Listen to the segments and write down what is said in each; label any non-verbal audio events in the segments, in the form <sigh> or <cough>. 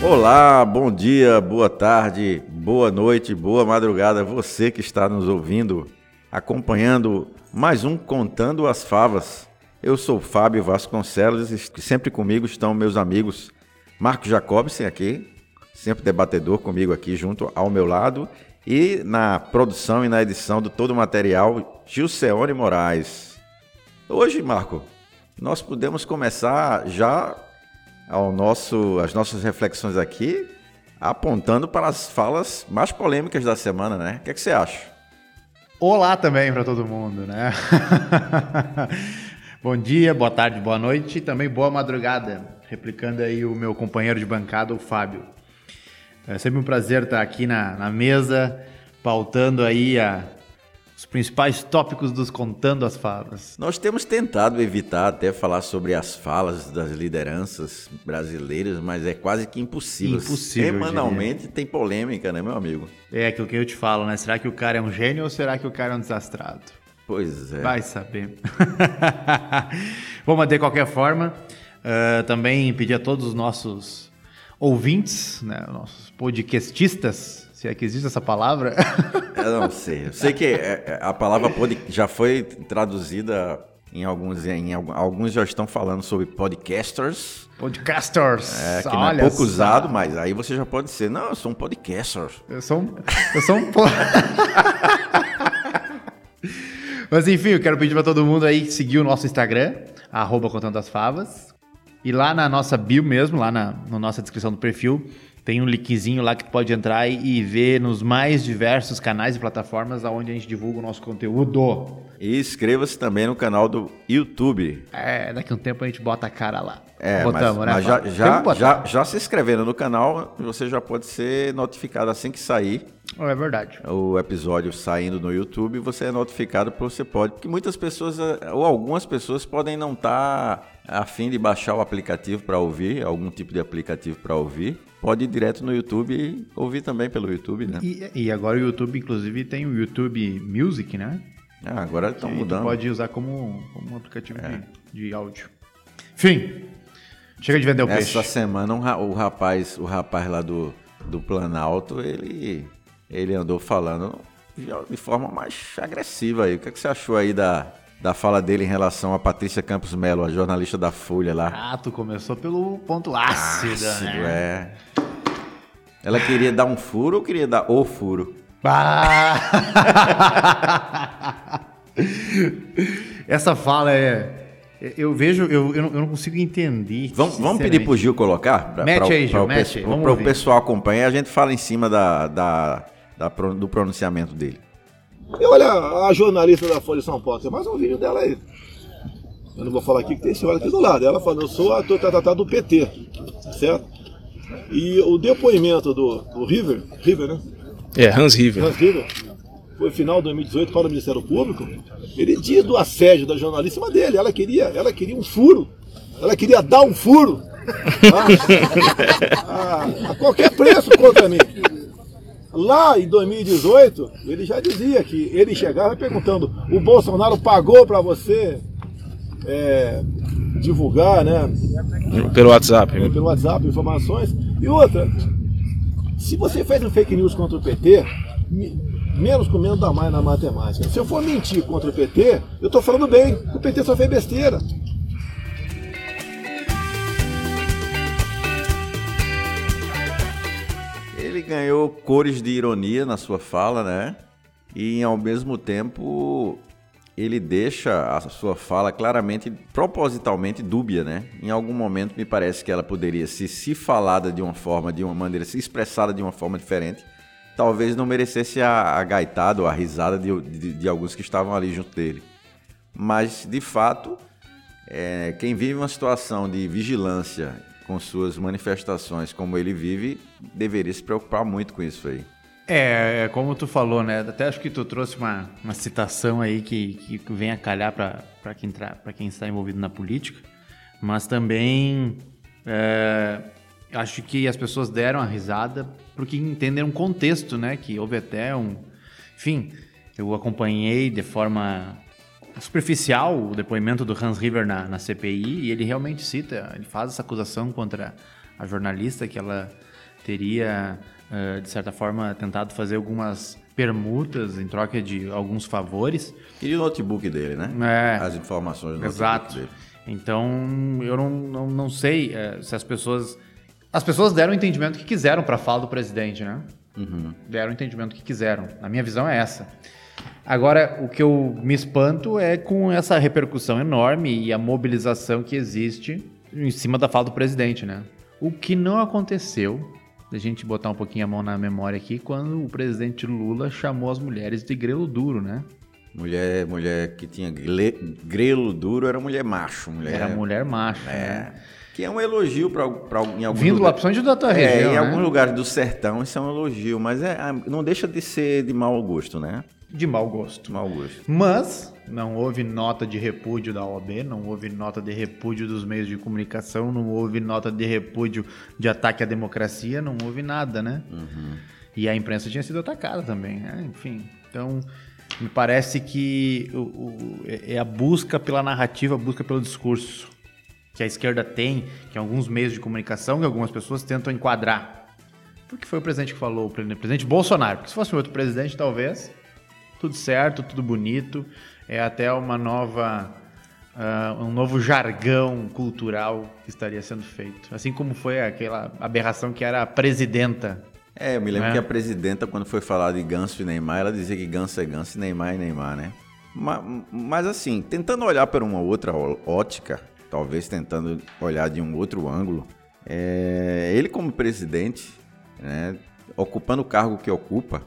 Olá, bom dia, boa tarde, boa noite, boa madrugada, você que está nos ouvindo, acompanhando mais um Contando as Favas. Eu sou Fábio Vasconcelos e sempre comigo estão meus amigos Marcos Jacobsen aqui, sempre debatedor comigo aqui junto ao meu lado, e na produção e na edição do todo o material, Gilceone Moraes. Hoje, Marco, nós podemos começar já ao nosso, as nossas reflexões aqui, apontando para as falas mais polêmicas da semana, né? O que, é que você acha? Olá também para todo mundo, né? <laughs> Bom dia, boa tarde, boa noite e também boa madrugada, replicando aí o meu companheiro de bancada, o Fábio. É sempre um prazer estar aqui na, na mesa, pautando aí a, os principais tópicos dos Contando as Falas. Nós temos tentado evitar até falar sobre as falas das lideranças brasileiras, mas é quase que impossível. Impossível. Semanalmente tem polêmica, né, meu amigo? É aquilo que eu te falo, né? Será que o cara é um gênio ou será que o cara é um desastrado? Pois é. Vai saber. Bom, mas de qualquer forma, uh, também pedir a todos os nossos ouvintes, né, nossos podcastistas, se é que existe essa palavra. <laughs> Eu não sei. Eu sei que é, é, a palavra pod já foi traduzida em alguns, em alguns já estão falando sobre podcasters. Podcasters. É, que não é pouco usado, mas aí você já pode ser, não, eu sou um podcaster. Eu sou um, eu sou um <laughs> Mas enfim, eu quero pedir para todo mundo aí seguir o nosso Instagram, arroba Contando as Favas. E lá na nossa bio mesmo, lá na, na nossa descrição do perfil, tem um linkzinho lá que tu pode entrar e, ver nos mais diversos canais e plataformas aonde a gente divulga o nosso conteúdo. E inscreva-se também no canal do YouTube. É, daqui a um tempo a gente bota a cara lá. É, Botamos, mas, né? Mas já, já, já, já, se inscrevendo no canal, você já pode ser notificado assim que sair. É verdade. O episódio saindo no YouTube, você é notificado por você pode. Porque muitas pessoas, ou algumas pessoas, podem não estar tá a fim de baixar o aplicativo para ouvir, algum tipo de aplicativo para ouvir, pode ir direto no YouTube e ouvir também pelo YouTube, né? E, e agora o YouTube, inclusive, tem o YouTube Music, né? Ah, agora estão mudando. pode usar como, como um aplicativo é. de, de áudio. Enfim, chega de vender o Essa peixe. Essa semana um, o rapaz, o rapaz lá do, do Planalto, ele, ele andou falando de forma mais agressiva aí. O que, é que você achou aí da, da fala dele em relação a Patrícia Campos Melo, a jornalista da Folha lá. Ah, tu começou pelo ponto ácido, ácido né? é. Ela queria dar um furo ou queria dar o furo? Ah! <laughs> Essa fala é... Eu vejo, eu, eu, não, consigo entender. Vamos, vamos pedir pro Gil colocar? Pra, mete pra, aí, Gil, mete. Para o pessoal acompanhar, a gente fala em cima da, da, da, do pronunciamento dele. E olha a jornalista da Folha de São Paulo, tem mais um vídeo dela aí. Eu não vou falar aqui que tem senhora aqui do lado. Ela falou, eu sou ator tratado do PT, certo? E o depoimento do, do River, River, né? É, Hans River. Hans River, foi final de 2018 para o Ministério Público. Ele diz do assédio da jornalista dele. Ela queria, ela queria um furo. Ela queria dar um furo. <laughs> a, a qualquer preço contra mim. Lá em 2018, ele já dizia que ele chegava perguntando: o Bolsonaro pagou para você é, divulgar, né? Pelo WhatsApp. É, pelo WhatsApp, informações. E outra, se você fez um fake news contra o PT, menos com menos dá mais na matemática. Se eu for mentir contra o PT, eu estou falando bem, o PT só fez besteira. Ganhou cores de ironia na sua fala, né? E ao mesmo tempo ele deixa a sua fala claramente, propositalmente dúbia, né? Em algum momento me parece que ela poderia se, se falada de uma forma, de uma maneira, se expressada de uma forma diferente, talvez não merecesse a, a gaitada ou a risada de, de, de, alguns que estavam ali junto dele. Mas, de fato, é, quem vive uma situação de vigilância com suas manifestações como ele vive, deveria se preocupar muito com isso aí. É, é como tu falou, né? Até acho que tu trouxe uma, uma citação aí que, que vem a calhar para quem, quem está envolvido na política, mas também é, acho que as pessoas deram a risada porque entenderam o contexto, né? Que houve até um. Enfim, eu acompanhei de forma superficial o depoimento do Hans River na, na CPI e ele realmente cita, ele faz essa acusação contra a jornalista que ela teria, uh, de certa forma, tentado fazer algumas permutas em troca de alguns favores. E o notebook dele, né? É, As informações do Exato. notebook dele. Então, eu não, não, não sei eh, se as pessoas. As pessoas deram o entendimento que quiseram para a fala do presidente, né? Deram o entendimento que quiseram. Na minha visão é essa. Agora, o que eu me espanto é com essa repercussão enorme e a mobilização que existe em cima da fala do presidente, né? O que não aconteceu, a gente botar um pouquinho a mão na memória aqui, quando o presidente Lula chamou as mulheres de grelo duro, né? Mulher, mulher que tinha grelo duro era mulher macho. Mulher, Era mulher macho, É. né? Que é um elogio para em alguns Vindo lá, lugares. principalmente da tua É, região, em né? alguns lugares do sertão isso é um elogio, mas é, ah, não deixa de ser de mau gosto, né? De mau gosto. Mau gosto. Mas não houve nota de repúdio da OAB, não houve nota de repúdio dos meios de comunicação, não houve nota de repúdio de ataque à democracia, não houve nada, né? E a imprensa tinha sido atacada também, né? enfim. Então, me parece que o- o- é é a busca pela narrativa, a busca pelo discurso que a esquerda tem, que alguns meios de comunicação, que algumas pessoas tentam enquadrar. Porque foi o presidente que falou, o presidente Bolsonaro. Porque se fosse outro presidente, talvez, tudo certo, tudo bonito. É até uma nova. ah, um novo jargão cultural que estaria sendo feito. Assim como foi aquela aberração que era a presidenta. É, eu me lembro É. que a presidenta, quando foi falar de Ganso e Neymar, ela dizia que Ganso é Ganso e Neymar é Neymar, né? Ma- Mas, assim, tentando olhar por uma outra ótica, talvez tentando olhar de um outro ângulo, é, ele como presidente, né, ocupando o cargo que ocupa,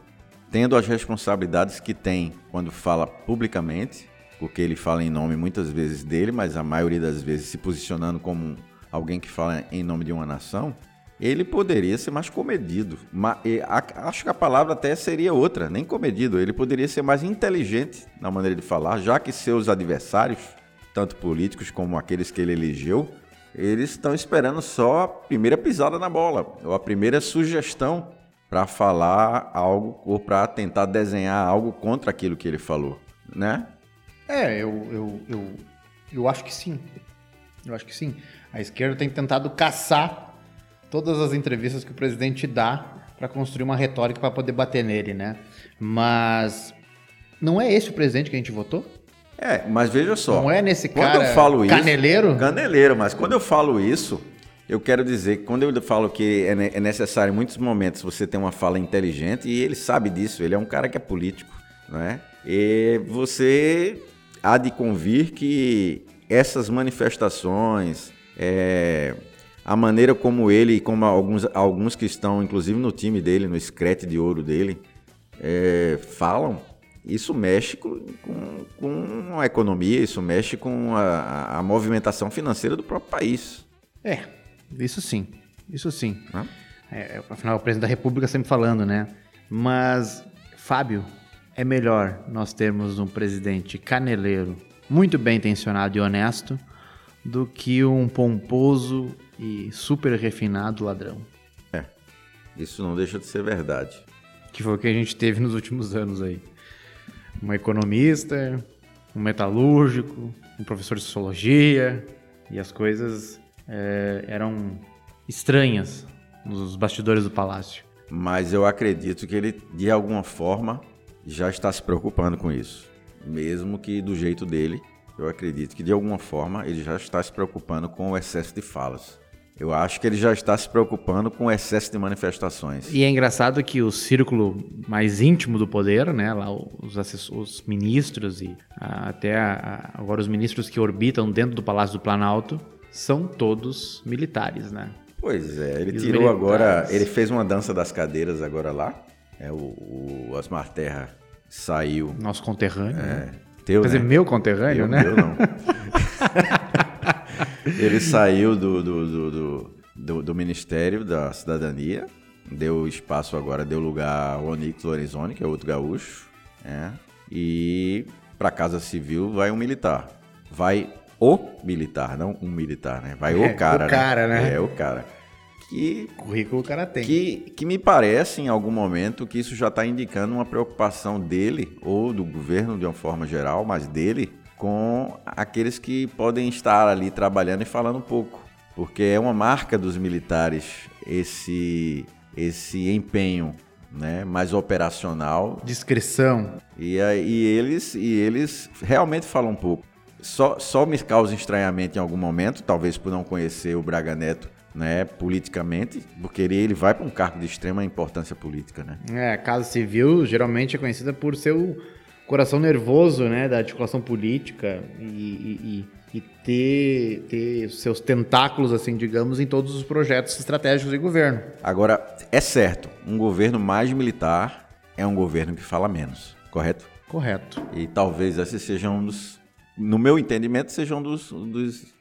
tendo as responsabilidades que tem quando fala publicamente, porque ele fala em nome muitas vezes dele, mas a maioria das vezes se posicionando como alguém que fala em nome de uma nação, ele poderia ser mais comedido. Acho que a palavra até seria outra, nem comedido. Ele poderia ser mais inteligente na maneira de falar, já que seus adversários, tanto políticos como aqueles que ele elegeu, eles estão esperando só a primeira pisada na bola, ou a primeira sugestão para falar algo ou para tentar desenhar algo contra aquilo que ele falou, né? É, eu, eu, eu, eu acho que sim. Eu acho que sim. A esquerda tem tentado caçar todas as entrevistas que o presidente dá para construir uma retórica para poder bater nele, né? Mas não é esse o presidente que a gente votou? É, mas veja só. Não é nesse quando cara eu falo isso, caneleiro? Caneleiro, mas quando eu falo isso, eu quero dizer que quando eu falo que é, é necessário em muitos momentos você ter uma fala inteligente, e ele sabe disso, ele é um cara que é político, não é? E você há de convir que essas manifestações, é, a maneira como ele, como alguns, alguns que estão inclusive no time dele, no escrete de ouro dele, é, falam, isso mexe com, com, com a economia, isso mexe com a, a movimentação financeira do próprio país. É, isso sim. Isso sim. né? É, afinal, o presidente da República sempre falando, né? Mas, Fábio, é melhor nós termos um presidente caneleiro, muito bem intencionado e honesto, do que um pomposo e super refinado ladrão. Isso não deixa de ser verdade. Que foi o que a gente teve nos últimos anos aí. Um economista, um metalúrgico, um professor de sociologia, e as coisas é, eram estranhas nos bastidores do palácio. Mas eu acredito que ele, de alguma forma, já está se preocupando com isso. Mesmo que do jeito dele, eu acredito que de alguma forma ele já está se preocupando com o excesso de falas. Eu acho que ele já está se preocupando com o excesso de manifestações. E é engraçado que o círculo mais íntimo do poder, né, lá os, os ministros e ah, até a- a- agora os ministros que orbitam dentro do Palácio do Planalto são todos militares, né? Pois é, ele os tirou militares? agora, ele fez uma dança das cadeiras agora lá. É, o, o Osmar Terra saiu. Nosso conterrâneo. né? Teu, Quer dizer, né? meu conterrâneo, né? eu não. <laughs> ele saiu do, do, do, do, do- Ministério da Cidadania, deu espaço agora, deu lugar ao Onix Lorenzoni, que é outro gaúcho, né? e para a Casa Civil vai um militar. Vai o militar, não um militar, né? Vai É, o cara, o cara, né? É, o cara. Que Currículo o cara tem. que, que me parece, em algum momento, que isso já está indicando uma preocupação dele, ou do governo de uma forma geral, mas dele, com aqueles que podem estar ali trabalhando e falando um pouco. Porque é uma marca dos militares esse esse empenho né, mais operacional. Discrição. E, e, eles, e eles realmente falam um pouco. Só, só me causa estranhamento em algum momento, talvez por não conhecer o Braga Neto né, politicamente, porque ele, ele vai para um cargo de extrema importância política. Né? É, a Casa Civil geralmente é conhecida por ser o coração nervoso né, da articulação política e, e, e ter, ter seus tentáculos, assim, digamos, em todos os projetos estratégicos de governo. Agora, é certo, um governo mais militar é um governo que fala menos, correto? Correto. E talvez esse seja um dos, no meu entendimento, seja um dos, dos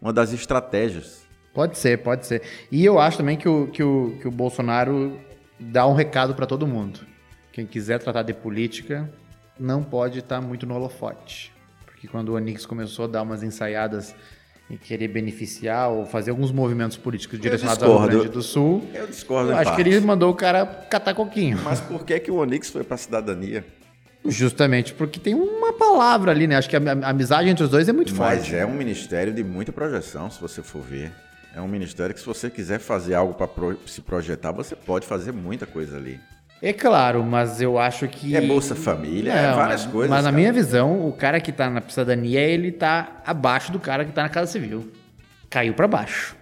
uma das estratégias. Pode ser, pode ser. E eu acho também que o, que o, que o Bolsonaro dá um recado para todo mundo. Quem quiser tratar de política não pode estar muito no holofote. Porque quando o Onix começou a dar umas ensaiadas em querer beneficiar ou fazer alguns movimentos políticos direcionados ao Rio Grande do Sul. Eu discordo. Eu acho parte. que ele mandou o cara catar coquinho. Mas por que, que o Onix foi para a cidadania? Justamente porque tem uma palavra ali, né? Acho que a, amizade entre os dois é muito forte. Mas é um ministério de muita projeção, se você for ver. É um ministério que, se você quiser fazer algo para pro, se projetar, você pode fazer muita coisa ali. É claro, mas eu acho que. É Bolsa Família, é, é várias mas, coisas. Mas na cara. minha visão, o cara que tá na cidadania, ele tá abaixo do cara que tá na Casa Civil. Caiu para baixo.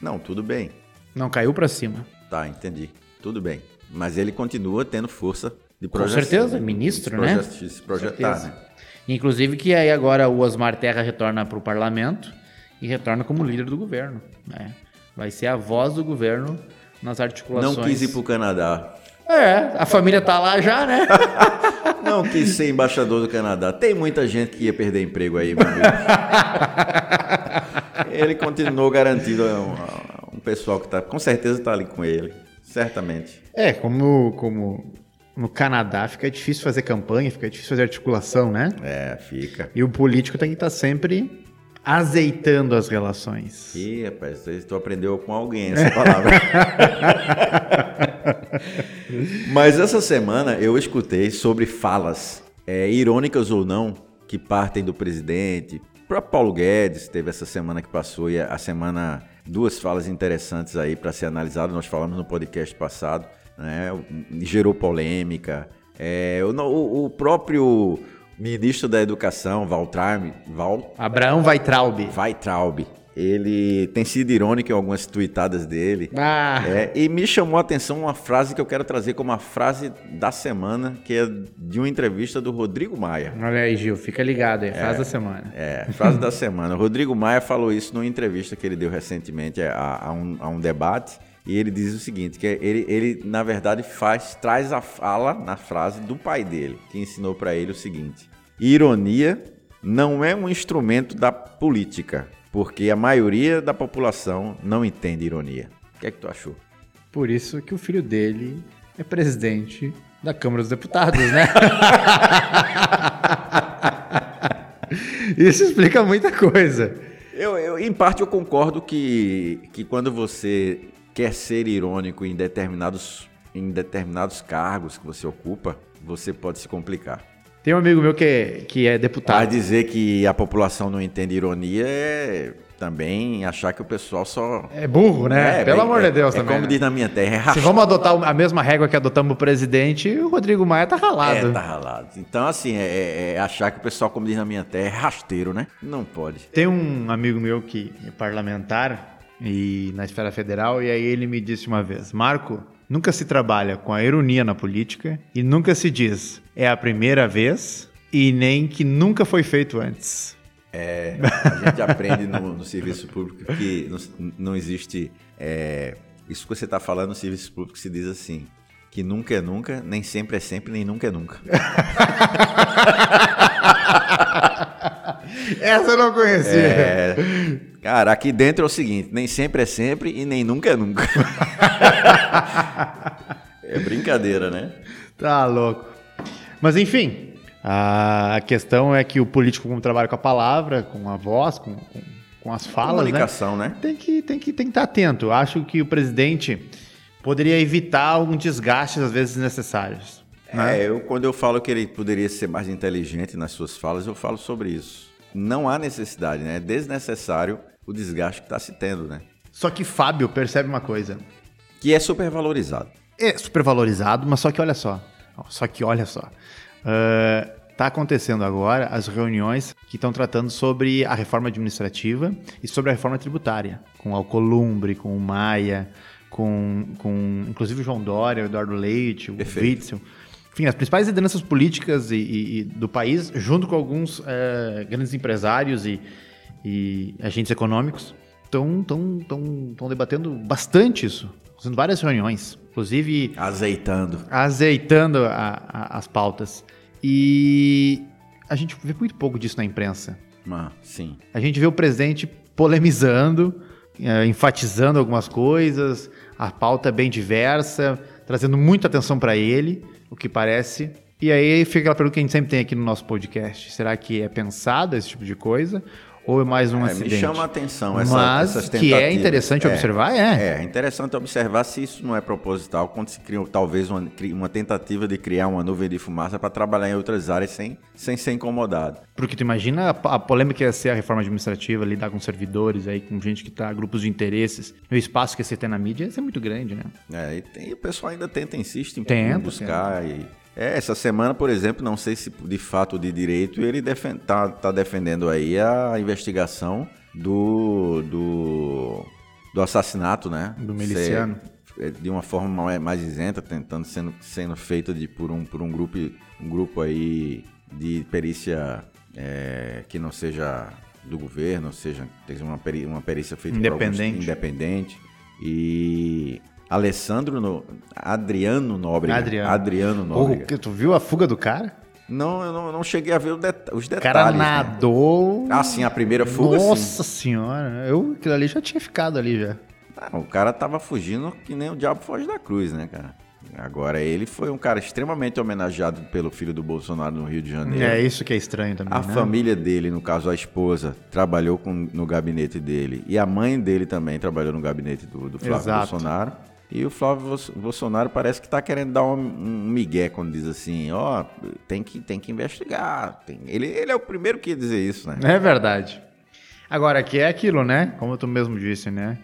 Não, tudo bem. Não caiu para cima. Tá, entendi. Tudo bem. Mas ele continua tendo força de projeção. Com certeza, ministro, de né? Se projetar, né? Inclusive que aí agora o Osmar Terra retorna para o parlamento e retorna como líder do governo. Né? Vai ser a voz do governo nas articulações. Não quis ir para o Canadá. É, a família tá lá já, né? <laughs> Não quis ser embaixador do Canadá. Tem muita gente que ia perder emprego aí, meu amigo. <laughs> ele continuou garantido a um, a um pessoal que tá, com certeza está ali com ele. Certamente. É, como, como no Canadá fica difícil fazer campanha, fica difícil fazer articulação, né? É, fica. E o político tem que estar tá sempre azeitando as relações. Ih, rapaz, tu aprendeu com alguém essa palavra. <laughs> Mas essa semana eu escutei sobre falas, é, irônicas ou não, que partem do presidente. O próprio Paulo Guedes teve essa semana que passou e a semana duas falas interessantes aí para ser analisado. Nós falamos no podcast passado, né? Gerou polêmica. É, o, o próprio ministro da Educação, Valtraub, Val... Abraão Weitraub. Weitraub. Ele tem sido irônico em algumas tweetadas dele. Ah. É, e me chamou a atenção uma frase que eu quero trazer como a frase da semana, que é de uma entrevista do Rodrigo Maia. Olha aí, Gil, fica ligado aí, frase é, da semana. É, frase da semana. O Rodrigo Maia falou isso numa entrevista que ele deu recentemente a, a, um, a um debate. E ele diz o seguinte, que ele, ele na verdade faz traz a fala na frase do pai dele, que ensinou para ele o seguinte: ironia não é um instrumento da política, porque a maioria da população não entende ironia. O que é que tu achou? Por isso que o filho dele é presidente da Câmara dos Deputados, né? <laughs> Isso explica muita coisa. Eu, eu, em parte, eu concordo que, que quando você quer ser irônico em determinados, em determinados cargos que você ocupa, você pode se complicar. Tem um amigo meu que é, que é deputado. Para dizer que a população não entende ironia é também achar que o pessoal só. É burro, né? É, Pelo bem, amor é, de Deus é também. como né? diz na minha terra, é Se vamos adotar a mesma régua que adotamos o presidente, o Rodrigo Maia tá ralado. É, tá ralado. Então, assim, é, é, achar que o pessoal, como diz na minha terra, é rasteiro, né? Não pode. Tem um amigo meu que é parlamentar e na esfera federal, e aí ele me disse uma vez: Marco, nunca se trabalha com a ironia na política e nunca se diz é a primeira vez e nem que nunca foi feito antes. É, a gente aprende no, no, serviço público que não, não existe. É, isso que você está falando no serviço público se diz assim: que nunca é nunca, nem sempre é sempre, nem nunca é nunca. <laughs> Essa eu não conhecia. É, cara, aqui dentro é o seguinte: nem sempre é sempre e nem nunca é nunca. <laughs> é brincadeira, né? Tá louco. Mas enfim, a questão é que o político, como trabalha com a palavra, com a voz, com, com, com as falas, Comunicação, né? né? Tem que, tem, que, tem que estar atento. Acho que o presidente poderia evitar alguns desgastes, às vezes, desnecessários. Né? É, eu, quando eu falo que ele poderia ser mais inteligente nas suas falas, eu falo sobre isso. Não há necessidade, né? É desnecessário o desgaste que está se tendo, né? Só que Fábio percebe uma coisa. Que é super valorizado. É super valorizado, mas só que olha só. Só que olha só. Está acontecendo agora as reuniões que estão tratando sobre a reforma administrativa e sobre a reforma tributária, com o Alcolumbre, com o Maia, com, com inclusive o João Dória, o Eduardo Leite, o Perfeito. Witzel. Enfim, as principais lideranças políticas e, e- e do país, junto com alguns eh, grandes empresários e, e agentes econômicos, estão tão, tão, tão debatendo bastante isso, fazendo várias reuniões, inclusive Azeitando. azeitando a- a- as pautas. E a gente vê muito pouco disso na imprensa. Mas, sim. A gente vê o presidente polemizando, eh, enfatizando algumas coisas, a pauta é bem diversa, trazendo muita atenção para ele, o que parece. E aí fica aquela pergunta que a gente sempre tem aqui no nosso podcast: será que é pensado esse tipo de coisa? Ou é mais um É, acidente? me chama a atenção essa, Mas essas que é tentativas. interessante observar, é. É, interessante observar se isso não é proposital, quando se cria talvez uma, uma tentativa de criar uma nuvem de fumaça para trabalhar em outras áreas sem, sem ser incomodado. Porque tu imagina a, a polêmica ia ser a reforma administrativa, lidar com servidores aí, com gente que tá, grupos de interesses. O espaço que ser ter na mídia ia ser muito grande, né? É, e, tem- o pessoal ainda tenta, insiste em Tenta, buscar. E, é, essa semana, por exemplo, não sei se de fato de direito ele defen tá, defendendo aí a investigação do, do, do assassinato, né? Do miliciano. Ser, é, de uma forma mais, mais isenta, tentando sendo, sendo feita de, por, um, por um grupo um grupo aí de perícia é, que não seja do governo, ou seja, tem uma, peri, uma perícia feita por alguns- Independente. independente. E Alessandro no, Adriano Nóbrega. Adriano. Adriano Nóbrega. que tu viu a fuga do cara? Não, eu não, não cheguei a ver o det- os O detalhes. cara né? nadou. Ah, sim, a primeira fuga, sim. Nossa senhora, eu aquilo ali já tinha ficado ali já. Ah, o cara tava fugindo que nem o diabo foge da cruz, né, cara? Agora, ele foi um cara extremamente homenageado pelo filho do Bolsonaro no Rio de Janeiro. É isso que é estranho também, A né? família dele, no caso a esposa, trabalhou com- no gabinete dele. E a mãe dele também trabalhou no gabinete do, do Flávio Exato. Bolsonaro. E o Flávio Bolsonaro parece que está querendo dar um, um migué quando diz assim, ó, tem, que, tem que investigar. Tem- Ele, ele é o primeiro que ia dizer isso, né? É verdade. Agora, aqui é aquilo, né? Como tu mesmo disse, né?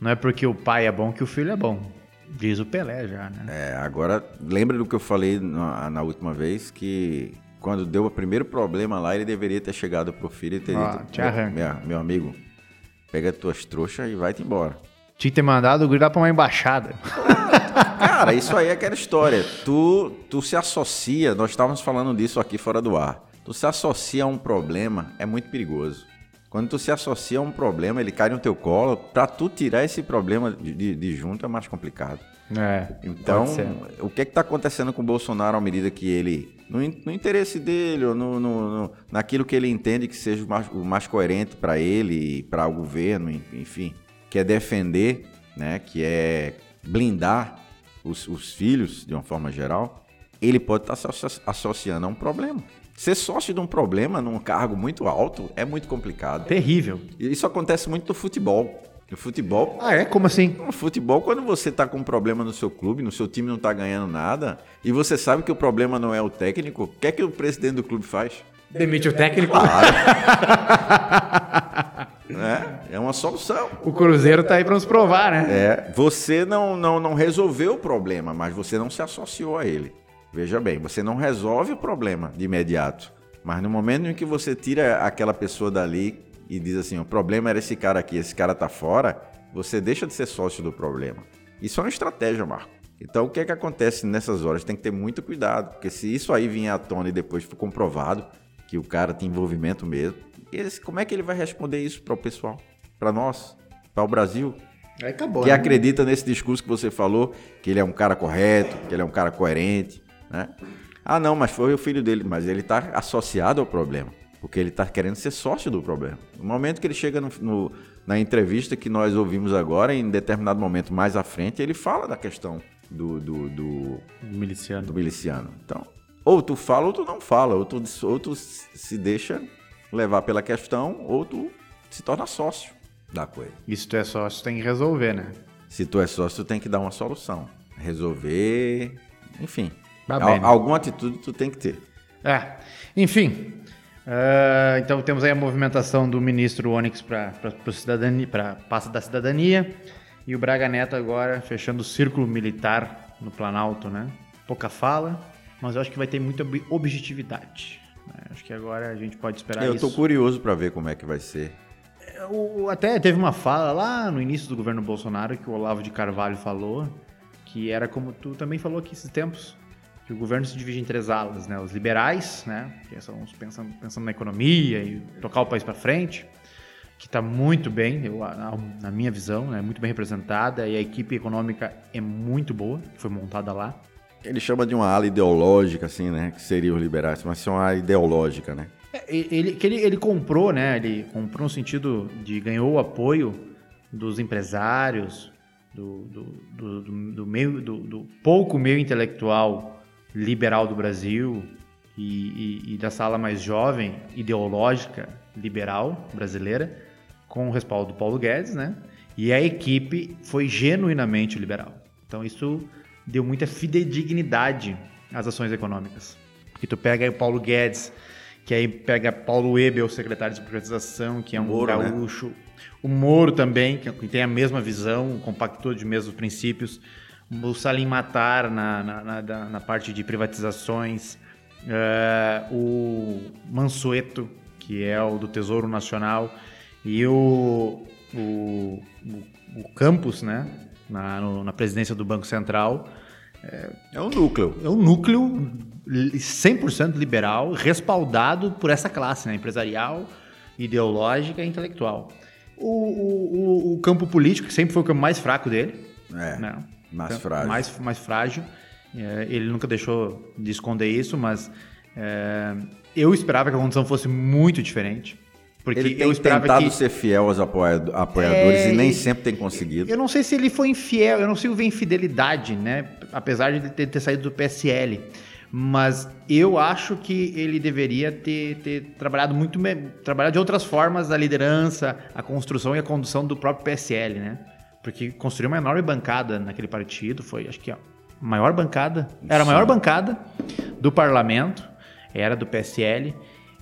Não é porque o pai é bom que o filho é bom. Diz o Pelé já, né? É, agora, lembra do que eu falei na, na última vez, que quando deu o primeiro problema lá, ele deveria ter chegado pro filho e ter Ó, dito, te arranca. meu, meu amigo, pega tuas trouxas e vai-te embora. Tinha que ter mandado o gritar pra uma embaixada. Cara, isso aí é aquela história. Tu, tu se associa, nós estávamos falando disso aqui fora do ar. Tu se associa a um problema, é muito perigoso. Quando tu se associa a um problema, ele cai no teu colo, pra tu tirar esse problema de, de- de junto é mais complicado. É. Então, o que é que tá acontecendo com o Bolsonaro à medida que ele, no, no interesse dele, ou no, no- no- naquilo que ele entende que seja o mais, o mais coerente para ele e para o governo, en- enfim, que é defender, né, que é blindar os, os filhos de uma forma geral, ele pode estar se asso- associando a um problema. Ser sócio de um problema num cargo muito alto é muito complicado. Terrível. Isso acontece muito no futebol. No futebol, Ah, é? Como assim? no futebol, quando você tá com um problema no seu clube, no seu time não tá ganhando nada, e você sabe que o problema não é o técnico, o que é que o presidente do clube faz? Demite o técnico. <laughs> É, é uma solução. O Cruzeiro tá aí pra nos provar, né? É, você não, não, não resolveu o problema, mas você não se associou a ele. Veja bem, você não resolve o problema de imediato. Mas no momento em que você tira aquela pessoa dali e diz assim, o problema era esse cara aqui, esse cara tá fora, você deixa de ser sócio do problema. Isso é uma estratégia, Marco. Então o que é que acontece nessas horas? Tem que ter muito cuidado, porque se isso aí vier à tona e depois for comprovado que o cara tem envolvimento mesmo, esse- como é que ele vai responder isso para o pessoal? Para nós? Para o Brasil? Aí acabou. que né? acredita nesse discurso que você falou, que ele é um cara correto, que ele é um cara coerente, né? Ah, não, mas foi o filho dele, mas ele está associado ao problema, porque ele está querendo ser sócio do problema. No momento que ele chega no- no- na entrevista que nós ouvimos agora, em determinado momento mais à frente, ele fala da questão do, do, do, Miliciano. do miliciano. Então, ou tu fala ou tu não fala, ou tu, ou tu se deixa levar pela questão, ou tu se torna sócio da coisa. Isso tu é sócio, tem que resolver, né? Se tu é sócio, tu tem que dar uma solução. Resolver, enfim. Tá bem, né? alguma atitude tu tem que ter. É. Enfim. ah, então temos aí a movimentação do ministro Onyx para para pasta da cidadania. E o Braga Neto agora fechando o círculo militar no Planalto, né? Pouca fala, mas eu acho que vai ter muita objetividade. Né? Acho que agora a gente pode esperar Eu isso. tô curioso para ver como é que vai ser. O- até teve uma fala lá no início do governo Bolsonaro que o Olavo de Carvalho falou, que era como tu também falou aqui esses tempos, que o governo se divide em três alas, né? Os liberais, né? Que são os pensando, pensando na economia e tocar o país para frente, que está muito bem, eu, na, na minha visão, é muito bem representada e a equipe econômica é muito boa, que foi montada lá. Ele chama de uma ala ideológica, assim, né? Que seria os liberais, mas é uma ala ideológica, né? É, Ele, que ele, ele comprou, né? Ele comprou no sentido de ganhou o apoio dos empresários, do, do, do, do- meio, do, do pouco meio intelectual liberal do Brasil e, e- e da sala mais jovem, ideológica, liberal brasileira, com o respaldo do Paulo Guedes, né? E a equipe foi genuinamente liberal. Então isso deu muita fidedignidade às ações econômicas. Que tu pega aí o Paulo Guedes, que aí pega Paulo Ebel, secretário de privatização, que é um Moro, né? gaúcho. O Moro também, que tem a mesma visão, compactou de mesmos princípios. O Salim Matar na, na, na- na parte de privatizações. É, o Mansueto, que é o do Tesouro Nacional. E o, o, o, o Campos, né? Na, no- na presidência do Banco Central. É um núcleo. É um núcleo li- 100% liberal, respaldado por essa classe, né? empresarial, ideológica e intelectual. O, o- o- campo político, que sempre foi o campo mais fraco dele. É, né? mais Campo frágil. Mais, mais frágil. É, ele nunca deixou de esconder isso, mas é, eu esperava que a condição fosse muito diferente. Porque Ele tem eu tentado que... ser fiel aos apoia- apoiadores É, e nem e- sempre tem conseguido. Eu não sei se ele foi infiel, eu não sei ver infidelidade, né? Apesar de ele ter, ter saído do PSL. Mas eu acho que ele deveria ter, ter trabalhado muito trabalhado de outras formas a liderança, a construção e a condução do próprio PSL, né? Porque construiu uma enorme bancada naquele partido, foi acho que a maior bancada, era a maior bancada do parlamento, era do PSL.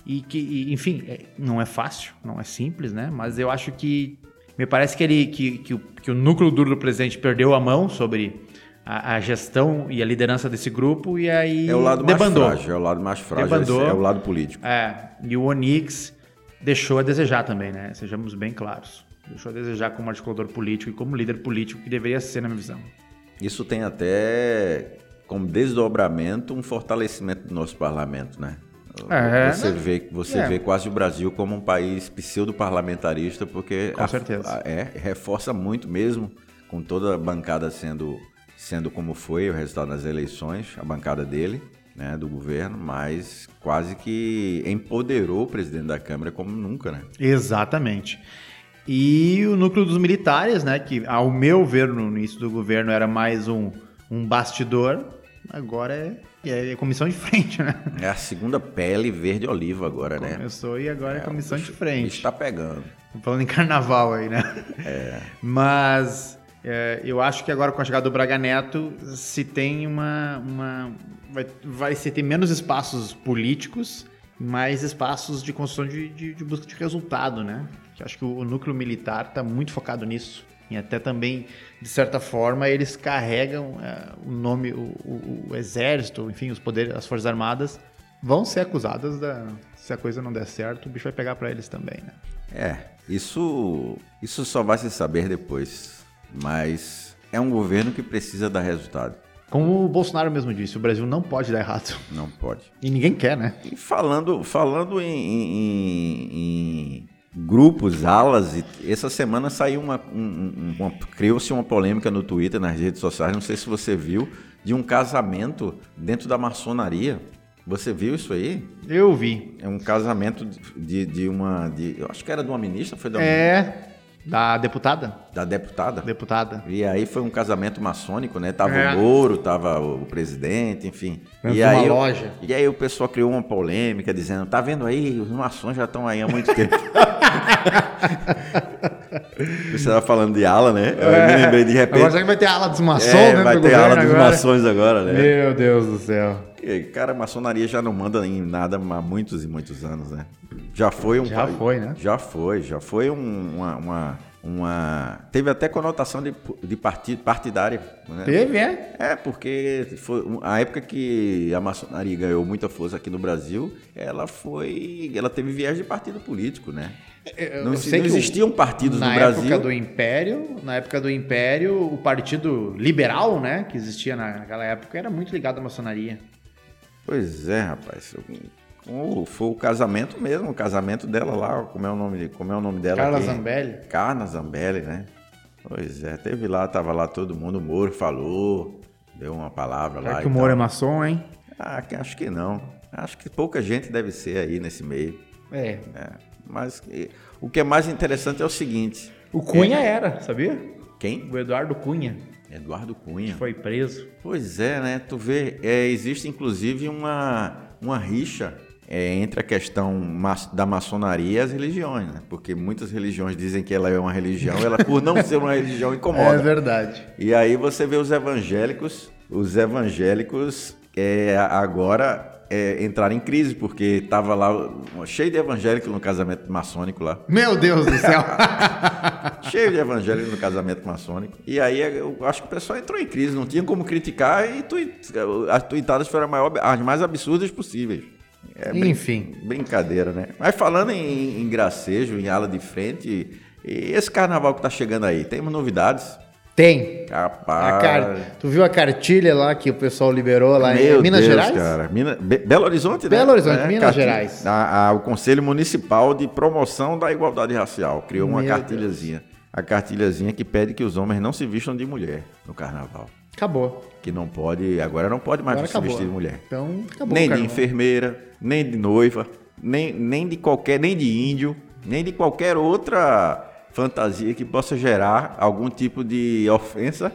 E que, e, enfim, é- não é fácil, não é simples, né? Mas eu acho que. Me parece que, ele, que, que, o, que o núcleo duro do presidente perdeu a mão sobre a, a gestão e a liderança desse grupo e aí É o lado mais debandou. frágil, é o lado mais frágil, Debandou. é o lado político. É, e o Onix deixou a desejar também, né? Sejamos bem claros. Deixou a desejar como articulador político e como líder político que deveria ser, na minha visão. Isso tem até como desdobramento um fortalecimento do nosso parlamento, né? É, você né? vê, você É. vê quase o Brasil como um país pseudo-parlamentarista, porque Com certeza. a- é, reforça muito mesmo, com toda a bancada sendo, sendo como foi o resultado das eleições, a bancada dele, né, do governo, mas quase que empoderou o presidente da Câmara como nunca, né? Exatamente. E o núcleo dos militares, né? Que, ao meu ver, no início do governo era mais um, um bastidor, agora é, é comissão de frente, né? É a segunda pele verde oliva agora, né? Começou e agora é, comissão de O bicho frente. tá pegando. Falando em carnaval aí, né? Mas é, eu acho que agora com a chegada do Braga Neto se tem uma. uma vai, vai se ter menos espaços políticos, mais espaços de construção de, de, de busca de resultado, né? Eu acho que o, o núcleo militar está muito focado nisso. E até também, de certa forma, eles carregam é, o nome, o, o- o exército, enfim, os poderes, as forças armadas vão ser acusadas da. Se a coisa não der certo, o bicho vai pegar para eles também, né? É, isso, isso só vai se saber depois. Mas é um governo que precisa dar resultado. Como o Bolsonaro mesmo disse, o Brasil não pode dar errado. Não pode. E ninguém quer, né? E falando, falando em, em- em grupos, alas, e essa semana saiu uma, um- um- uma criou-se uma polêmica no Twitter, nas redes sociais, não sei se você viu, de um casamento dentro da maçonaria. Você viu isso aí? Eu vi. É um casamento de, de uma, de, eu acho que era de uma ministra, foi da, É. Da deputada? da deputada. Deputada. E aí foi um casamento maçônico, né? Tava É. o Moro, tava o presidente, enfim. Dentro e de uma aí, loja. E aí o pessoal criou uma polêmica dizendo, tá vendo aí, os maçons já estão aí há muito tempo. <laughs> Você tava falando de ala, né? Eu me lembrei de repente. Agora será que vai ter ala dos maçons é, dentro vai ter ala dos agora? maçons agora, né? Meu Deus do céu. Cara, a maçonaria já não manda em nada há muitos e muitos anos, né? Já foi um Já foi, né? Já foi, já foi um- uma, uma, uma. Teve até conotação de, de partido, partidária. Né? Teve, é? É, porque foi a época que a maçonaria ganhou muita força aqui no Brasil, ela foi. Ela teve viés de partido político, né? Eu Não, sei não existiam partidos na no Brasil. época do Império, na época do Império, o partido liberal, né, que existia naquela época, era muito ligado à maçonaria. Pois é, rapaz. O- Foi o casamento mesmo, o casamento dela lá, como é o nome, como é o nome dela? Carla aqui? Zambelli. Carla Zambelli, né? Pois é, teve lá, tava lá todo mundo, o Moro falou, deu uma palavra lá. Será e que o Moro é maçom, hein? Ah, acho que não. Acho que pouca gente deve ser aí nesse meio. É. É, mas o que é mais interessante é o seguinte: O Cunha era, sabia? quem? O Eduardo Cunha Eduardo Cunha. foi preso. Pois é, né? Tu vê, é, existe inclusive uma, uma rixa é, entre a questão da maçonaria e as religiões, né? Porque muitas religiões dizem que ela é uma religião, ela por não ser uma religião incomoda. É verdade. E aí você vê os evangélicos, os evangélicos é, agora é, entraram em crise, porque tava lá cheio de evangélicos no casamento maçônico lá. Meu Deus do céu. <laughs> Cheio de evangélicos no casamento maçônico. E aí eu acho que o pessoal entrou em crise, não tinha como criticar e as tuitadas foram maior- as mais absurdas possíveis. É brin- Enfim. Brincadeira, né? Mas falando em, em gracejo, em ala de frente, e esse carnaval que tá chegando aí, temos novidades? Tem. Capaz. Car... Tu viu a cartilha lá que o pessoal liberou lá Meu em Minas Deus, Gerais? Cara. Mina- Be- Belo Horizonte, né? Belo Horizonte, Minas cartilha- Gerais. a- a- o Conselho Municipal de Promoção da Igualdade Racial criou uma Meu cartilhazinha. A cartilhazinha que pede que os homens não se vistam de mulher no carnaval. Acabou. Que não pode, agora não pode mais Agora se acabou. vestir de mulher. Então, acabou. nem de enfermeira, nem de noiva, nem, nem de qualquer, nem de índio, nem de qualquer outra fantasia que possa gerar algum tipo de ofensa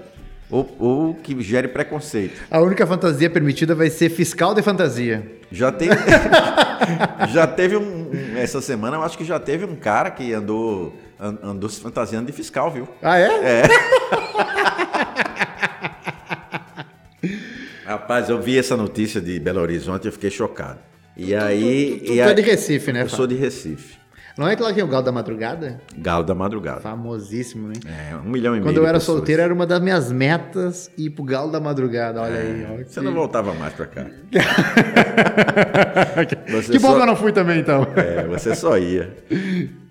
ou, ou que gere preconceito. A única fantasia permitida vai ser fiscal de fantasia. Já teve, <laughs> já teve um, essa semana, eu acho que já teve um cara que andou an- andou se fantasiando de fiscal, viu? Ah, é? <laughs> Rapaz, eu vi essa notícia de Belo Horizonte e eu fiquei chocado. E aí, Tu, tu, e tu é aí- de Recife, né? eu sou de Recife, Não é que lá tem o Galo da Madrugada? Galo da Madrugada. Famosíssimo, né? É, um milhão e meio. Quando eu era pessoas. solteiro, era uma das minhas metas ir pro Galo da Madrugada. Olha aí. ó, Você que- não voltava mais pra cá. <laughs> <laughs> Que bom só- que eu não fui também, então. É, você só ia.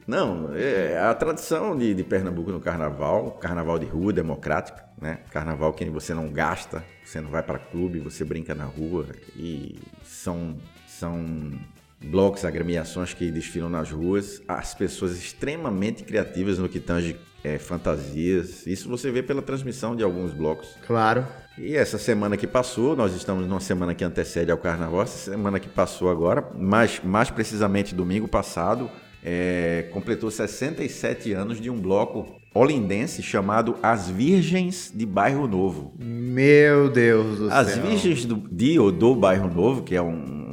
Não, é a tradição de, de Pernambuco no carnaval, carnaval de rua, democrático, né? Carnaval que você não gasta, você não vai para clube, você brinca na rua e são, são blocos, agremiações que desfilam nas ruas, as pessoas extremamente criativas no que tange é, fantasias. Isso você vê pela transmissão de alguns blocos. Claro. E essa semana que passou, nós estamos numa semana que antecede ao carnaval, essa semana que passou agora, mais, mais precisamente domingo passado, é, completou 67 anos de um bloco olindense chamado As Virgens de Bairro Novo. Meu Deus do As céu. Virgens do, de ou do Bairro Novo, que é um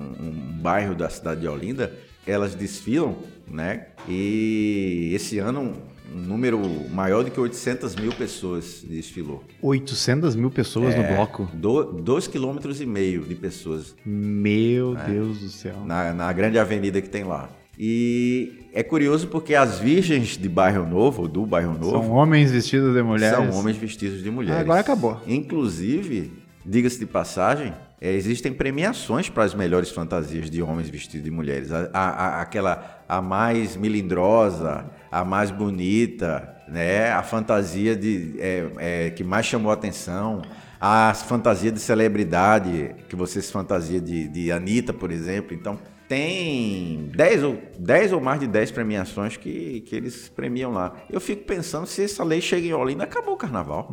bairro da cidade de Olinda, elas desfilam, né? E esse ano um número maior do que 800 mil pessoas desfilou. 800 mil pessoas no bloco. Do, dois quilômetros e meio de pessoas Meu É. Deus do céu. na, na grande avenida que tem lá. E é curioso porque as virgens de Bairro Novo, do Bairro São Novo, homens vestidos de mulheres. são homens vestidos de mulheres. Ah, agora acabou. Inclusive, diga-se de passagem, é, existem premiações para as melhores fantasias de homens vestidos de mulheres. A, a- aquela a mais melindrosa, a mais bonita, né? A fantasia de, é, é, que mais chamou a atenção. A fantasia de celebridade, que você se fantasia de, de Anitta, por exemplo. Então, tem 10 ou, 10 ou mais de 10 premiações que, que eles premiam lá. Eu fico pensando se essa lei chega em Olinda, acabou o carnaval.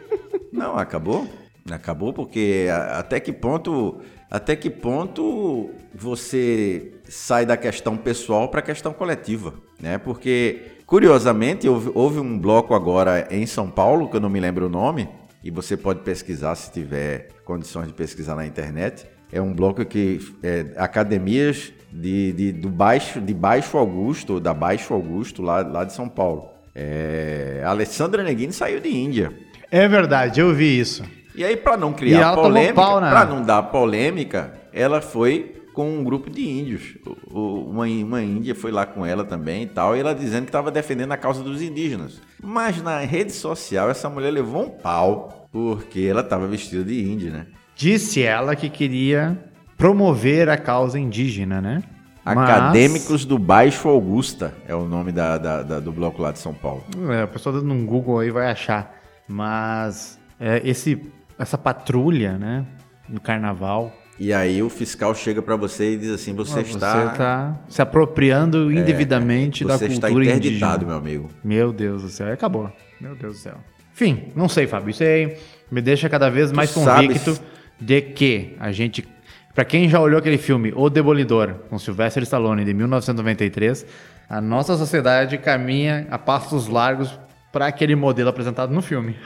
<laughs> Não, acabou. Acabou porque até que ponto, até que ponto você sai da questão pessoal para a questão coletiva, né? Porque curiosamente houve, houve um bloco agora em São Paulo que eu não me lembro o nome e você pode pesquisar se tiver condições de pesquisar na internet. É um bloco que é, academias de, de, do baixo, de Baixo Augusto, da Baixo Augusto lá, lá de São Paulo. É, Alessandra Neguini saiu de Índia. É verdade, eu vi isso. E aí, para não criar polêmica, pau, né? para não dar polêmica, ela foi com um grupo de índios. Uma, uma índia foi lá com ela também e tal, e ela dizendo que estava defendendo a causa dos indígenas. Mas na rede social, essa mulher levou um pau, porque ela estava vestida de índia, né? Disse ela que queria promover a causa indígena, né? Acadêmicos Mas... do Baixo Augusta é o nome da, da, da, do bloco lá de São Paulo. É, a pessoa dando um Google aí vai achar. Mas é, esse, essa patrulha, né, no carnaval. E aí o fiscal chega para você e diz assim: você, ah, está. Você está se apropriando é, indevidamente é, da cultura indígena. Você está interditado, meu amigo. Meu Deus do céu, acabou. Meu Deus do céu. Enfim, não sei, Fábio. Isso aí me deixa cada vez mais tu convicto sabes... de que a gente para quem já olhou aquele filme O Demolidor, com Sylvester Stallone, de 1993, a nossa sociedade caminha a passos largos para aquele modelo apresentado no filme.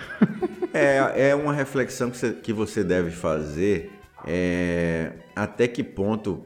é, é uma reflexão que você, que você deve fazer. É, até que ponto,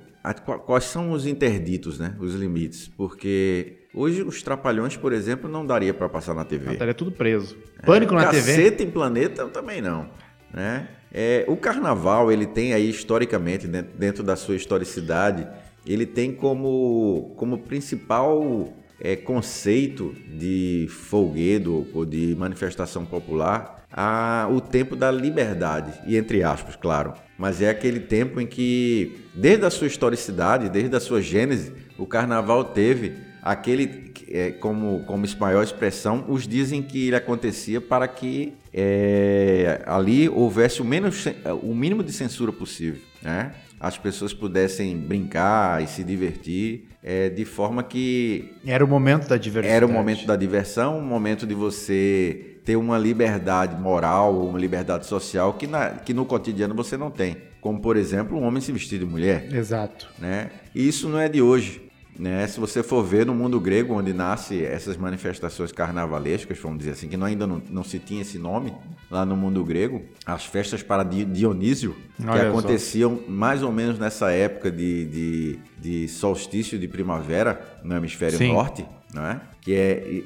quais são os interditos, né? Os limites? Porque Hoje os Trapalhões, por exemplo, não daria para passar na TV. Estaria tudo preso. Pânico é, na TV? Caceta em Planeta também não, né? É, o carnaval, ele tem aí historicamente, dentro, dentro da sua historicidade, ele tem como, como principal é, conceito de folguedo ou de manifestação popular a, o tempo da liberdade, e entre aspas, claro. Mas é aquele tempo em que, desde a sua historicidade, desde a sua gênese, o carnaval teve aquele, é, como, como maior expressão, os dias em que ele acontecia para que é, ali houvesse o, menos, o mínimo de censura possível, né? As pessoas pudessem brincar e se divertir é, de forma que... Era o momento da diversão. Era o momento da diversão, um momento de você ter uma liberdade moral, uma liberdade social que, na, que no cotidiano você não tem. Como, por exemplo, um homem se vestir de mulher. Exato. Né? E isso não é de hoje. Né? Se você for ver no mundo grego, onde nasce essas manifestações carnavalescas, vamos dizer assim, que não, ainda não, não se tinha esse nome lá no mundo grego, as festas para Dionísio, que Olha aconteciam só. mais ou menos nessa época de, de, de solstício de primavera no hemisfério Sim. norte, né? que é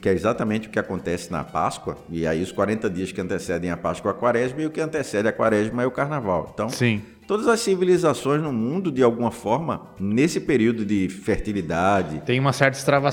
que é exatamente o que acontece na Páscoa, e aí os 40 dias que antecedem a Páscoa a Quaresma e o que antecede a Quaresma é o Carnaval. Então, Sim. todas as civilizações no mundo, de alguma forma, nesse período de fertilidade... Tem uma certa extrava...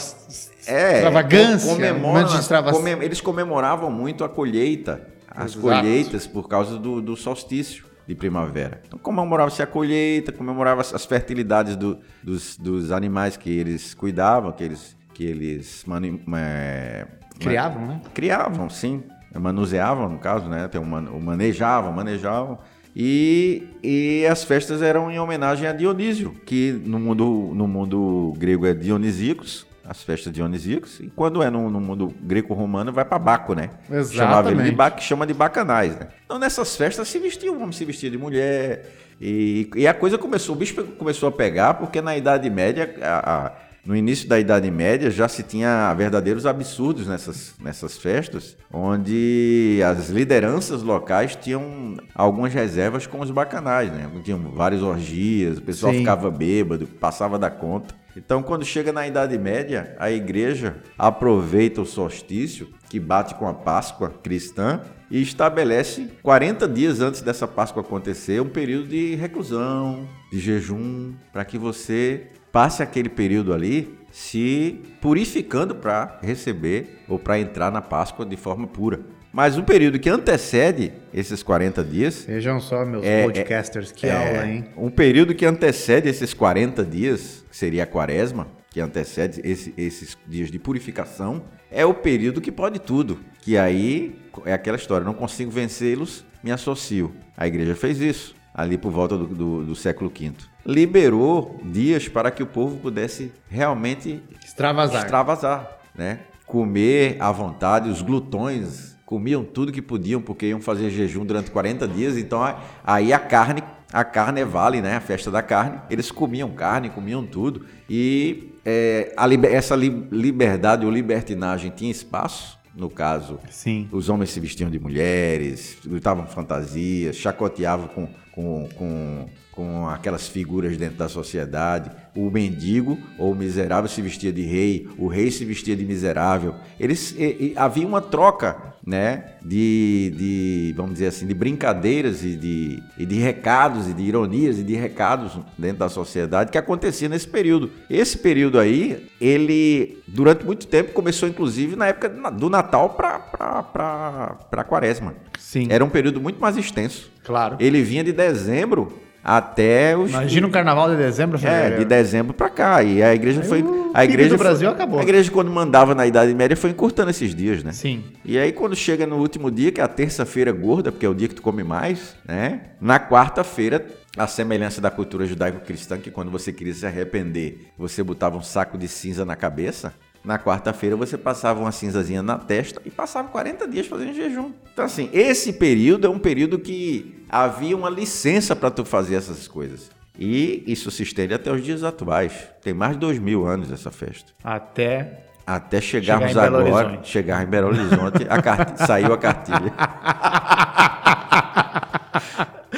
é, extravagância. Comemora, extrava... Eles comemoravam muito a colheita, as Exato. colheitas por causa do, do solstício de primavera. Então comemorava-se a colheita, comemorava as fertilidades do, dos, dos animais que eles cuidavam, que eles que eles mani, é, criavam, né? Criavam, sim. Manuseavam, no caso, né? Tem um, manejavam, manejavam. E, e as festas eram em homenagem a Dionísio, que no mundo, no mundo grego é Dionisíacos, as festas dionisíacos, e quando é no, no mundo greco-romano vai para Baco, né? Exatamente. Chamava ele de Baco, chama de bacanais, né? Então nessas festas se vestia, o homem se vestia de mulher, e, e a coisa começou, o bicho começou a pegar, porque na Idade Média a, a no início da Idade Média já se tinha verdadeiros absurdos nessas, nessas festas, onde as lideranças locais tinham algumas reservas com os bacanais, né? Tinham várias orgias, o pessoal Sim. ficava bêbado, passava da conta. Então, quando chega na Idade Média, a igreja aproveita o solstício, que bate com a Páscoa cristã, e estabelece 40 dias antes dessa Páscoa acontecer um período de reclusão, de jejum, para que você passe aquele período ali se purificando para receber ou para entrar na Páscoa de forma pura. Mas o período que antecede esses 40 dias. Vejam só, meus é, podcasters, que é, aula, hein? Um período que antecede esses 40 dias, que seria a quaresma, que antecede esse, esses dias de purificação, é o período que pode tudo. Que aí é aquela história: não consigo vencê-los, me associo. A igreja fez isso, ali por volta do, do, do século V liberou dias para que o povo pudesse realmente extravasar. extravasar né? Comer à vontade, os glutões comiam tudo que podiam porque iam fazer jejum durante 40 dias, então aí a carne, a carne é vale, né? A festa da carne, eles comiam carne, comiam tudo e é, a, essa liberdade ou libertinagem tinha espaço no caso, Sim. os homens se vestiam de mulheres, gritavam fantasias, chacoteavam com, com, com, com aquelas figuras dentro da sociedade. O mendigo ou o miserável se vestia de rei, o rei se vestia de miserável. Eles, e, e, havia uma troca né, de, de, vamos dizer assim, de brincadeiras e de, e de recados e de ironias e de recados dentro da sociedade que acontecia nesse período. Esse período aí, ele, durante muito tempo, começou inclusive na época do Natal para a Quaresma. Sim. Era um período muito mais extenso. Claro. Ele vinha de dezembro até os Imagina um carnaval de dezembro, é, fevereiro. de dezembro para cá. E a igreja Aí foi. A igreja do foi- Brasil acabou. A igreja, quando mandava na Idade Média, foi encurtando esses dias, né? Sim. E aí, quando chega no último dia, que é a terça-feira gorda, porque é o dia que tu come mais, né? Na quarta-feira, a semelhança da cultura judaico-cristã, que quando você queria se arrepender, você botava um saco de cinza na cabeça. Na quarta-feira você passava uma cinzazinha na testa e passava 40 dias fazendo jejum. Então, assim, esse período é um período que havia uma licença para tu fazer essas coisas. E isso se estende até os dias atuais. Tem mais de dois mil anos essa festa. Até. Até chegarmos Chegar agora, chegar em Belo Horizonte, a cart- <laughs> saiu a cartilha. <laughs>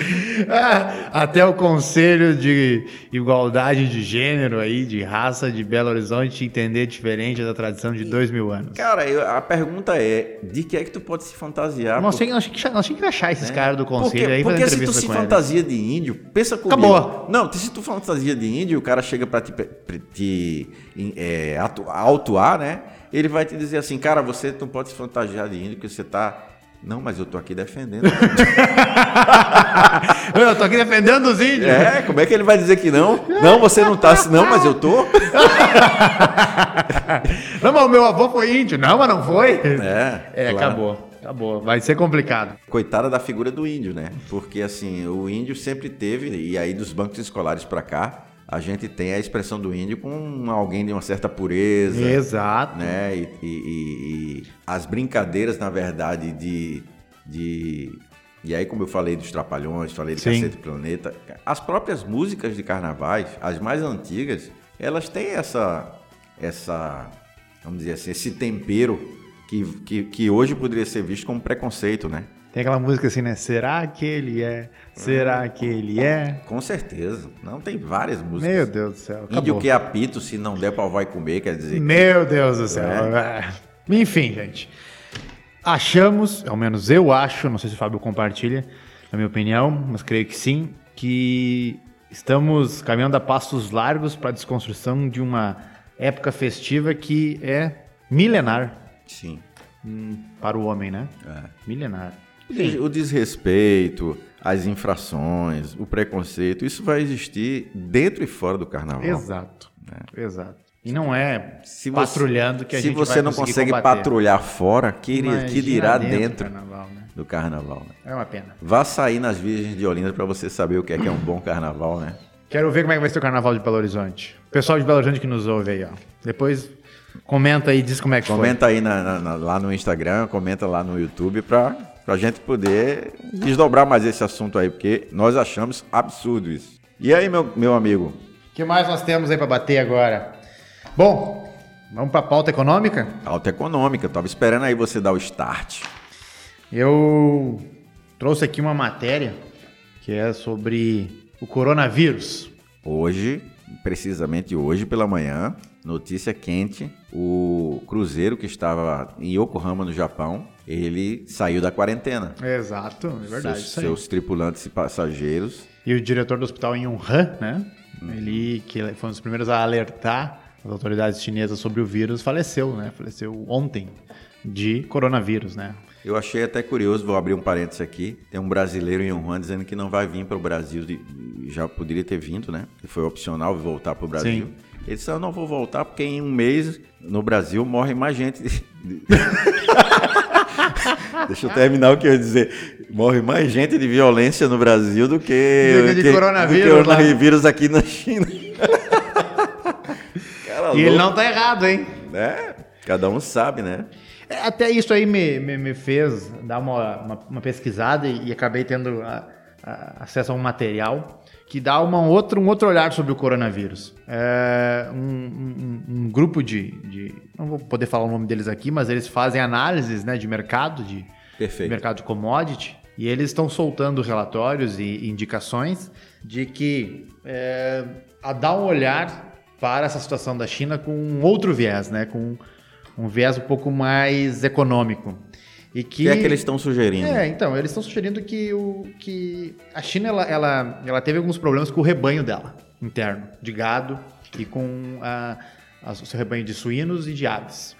<laughs> Até o Conselho de Igualdade de Gênero aí, de raça de Belo Horizonte entender diferente da tradição de dois mil anos. Cara, eu- a pergunta é, de que é que tu pode se fantasiar? Nós Por- tínhamos que, que achar esses caras do porque, conselho aí e fazer porque se tu se com eles. fantasia de índio, pensa comigo. Acabou. Não, se tu fantasia de índio, o cara chega pra te, pra te é, atu- autuar, né? Ele vai te dizer assim, cara, você não pode se fantasiar de índio, porque você tá... Não, mas eu tô aqui defendendo. <laughs> Eu tô aqui defendendo os índios. é, como é que ele vai dizer que não? Não, você não tá assim, não, mas eu tô. <laughs> Não, mas o meu avô foi índio. Não, mas não foi. É, É, claro. acabou. Acabou. Vai ser complicado. Coitada da figura do índio, né? Porque assim, o índio sempre teve, e aí dos bancos escolares pra cá, a gente tem a expressão do índio com alguém de uma certa pureza, Exato. né? E, e- e- e as brincadeiras, na verdade, de, de. E aí, como eu falei dos Trapalhões, falei de Sim. Cacete Planeta, as próprias músicas de carnavais, as mais antigas, elas têm essa. essa vamos dizer assim, esse tempero que, que, que hoje poderia ser visto como preconceito, né? Tem aquela música assim, né? Será que ele é? Será que ele é? Com certeza. Não tem várias músicas. Meu Deus do céu. Índio Acabou. que apito, se não der pau vai comer, quer dizer. que- Meu Deus do céu. É. Enfim, gente. Achamos, ao menos eu acho, não sei se o Fábio compartilha, na minha opinião, mas creio que sim, que estamos caminhando a passos largos para a desconstrução de uma época festiva que é milenar Sim. hum, para o homem, né? É. Milenar. O des- O desrespeito, as infrações, o preconceito, isso vai existir dentro e fora do carnaval. Exato. Exato. E não é Se você- patrulhando que a se gente você vai não consegue combater. patrulhar fora, que, que dirá do dentro, carnaval, né? do carnaval. Né? É uma pena. Vá sair nas Virgens de Olinda para você saber o que é que é um bom carnaval, né? Quero ver como é que vai ser o carnaval de Belo Horizonte. O pessoal de Belo Horizonte que nos ouve aí, ó. Depois comenta aí e diz como é que Comenta aí na- na- lá no Instagram, comenta lá no YouTube pra, pra gente poder desdobrar mais esse assunto aí, porque nós achamos absurdo isso. E aí, meu, meu amigo? O que mais nós temos aí para bater agora? Bom, vamos para a pauta econômica? Alta econômica, eu tava esperando aí você dar o start. Eu trouxe aqui uma matéria que é sobre o coronavírus. Hoje, precisamente hoje pela manhã, notícia quente, o cruzeiro que estava em Yokohama, no Japão, ele saiu da quarentena. Exato, é verdade. seus, seus tripulantes e passageiros. E o diretor do hospital em Wuhan, né? Ele, que foi um dos primeiros a alertar as autoridades chinesas sobre o vírus, faleceu, né? Faleceu ontem de coronavírus, né? Eu achei até curioso, vou abrir um parênteses aqui. Tem um brasileiro em Wuhan dizendo que não vai vir para o Brasil, já poderia ter vindo, né? Foi opcional voltar para o Brasil. Sim. Ele disse: Eu não vou voltar porque em um mês no Brasil morre mais gente. de- <laughs> de- Deixa eu terminar o que eu ia dizer. Morre mais gente de violência no Brasil do que, Do que de coronavírus do que lá. coronavírus aqui na China. <laughs> Cara, E ele não tá errado, hein? né? Cada um sabe, né? É, Até isso aí me, me, me fez dar uma, uma, uma pesquisada e, e acabei tendo a- a- acesso a um material que dá uma outra, um outro olhar sobre o coronavírus. É um, um- um grupo de, de- Não vou poder falar o nome deles aqui, mas eles fazem análises né, de mercado, de, Perfeito. mercado de commodity, e eles estão soltando relatórios e indicações de que é, a dar um olhar para essa situação da China com um outro viés, né? com um viés um pouco mais econômico. E que, que é que eles estão sugerindo? É, então, eles estão sugerindo que, o, que a China ela, ela, ela teve alguns problemas com o rebanho dela, interno, de gado e com a, a, o seu rebanho de suínos e de aves.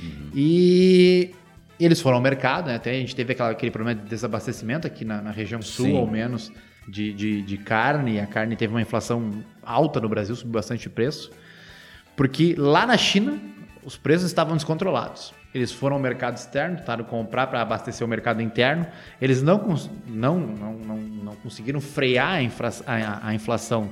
Uhum. E eles foram ao mercado, né? até a gente teve aquela, aquele problema de desabastecimento aqui na, na região sul, Sim. ao menos, de, de, de carne. A carne teve uma inflação alta no Brasil, subiu bastante preço. Porque lá na China, os preços estavam descontrolados. Eles foram ao mercado externo, tentaram comprar para abastecer o mercado interno. Eles não, não, não, não, não conseguiram frear a, infra, a, a, inflação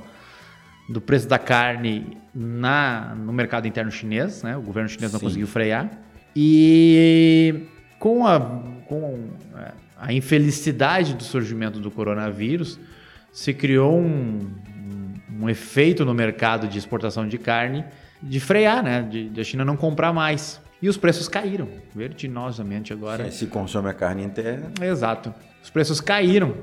do preço da carne na, no mercado interno chinês. Né? O governo chinês Sim. não conseguiu frear. E com a, com a infelicidade do surgimento do coronavírus, se criou um, um, um efeito no mercado de exportação de carne de frear, né? De, de, a China não comprar mais. E os preços caíram vertiginosamente agora. Se consome a carne inteira. Exato. Os preços caíram.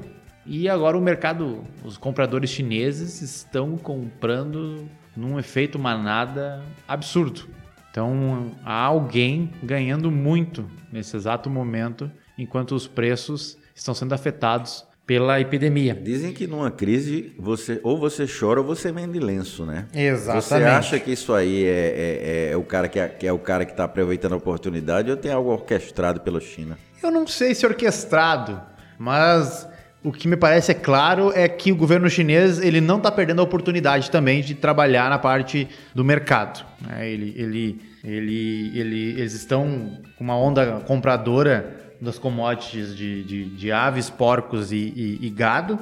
E agora o mercado, os compradores chineses estão comprando num efeito manada absurdo. Então há alguém ganhando muito nesse exato momento, enquanto os preços estão sendo afetados pela epidemia. Dizem que numa crise você ou você chora ou você vende lenço, né? Exatamente. Você acha que isso aí é, é, é o cara que é, que é o cara que está aproveitando a oportunidade ou tem algo orquestrado pela China? Eu não sei se orquestrado, mas o que me parece é claro é que o governo chinês ele não está perdendo a oportunidade também de trabalhar na parte do mercado. Né? Ele, ele, ele, ele, eles estão com uma onda compradora das commodities de, de, de aves, porcos e, e, e, gado.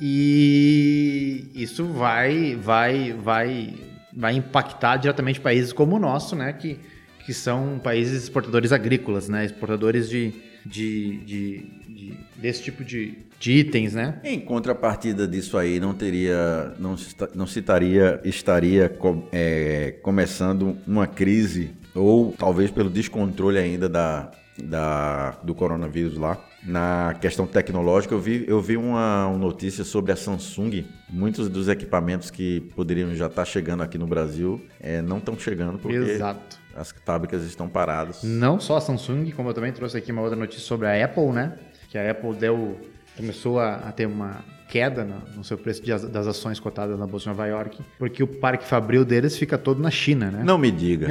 E isso vai, vai, vai, vai impactar diretamente países como o nosso, né? Que, que são países exportadores agrícolas, né? Exportadores de, de, de, de desse tipo de, de itens, né? Em contrapartida disso aí, não teria, não, não se estaria, estaria é, começando uma crise ou talvez pelo descontrole ainda da, da, do coronavírus lá. Na questão tecnológica, eu vi, eu vi uma, uma notícia sobre a Samsung. Muitos dos equipamentos que poderiam já estar chegando aqui no Brasil é, não estão chegando porque Exato. as fábricas estão paradas. Não só a Samsung, como eu também trouxe aqui uma outra notícia sobre a Apple, né? Que a Apple deu, começou a, a ter uma queda no, seu preço das ações cotadas na Bolsa de Nova York, porque o parque fabril deles fica todo na China, né? Não me diga.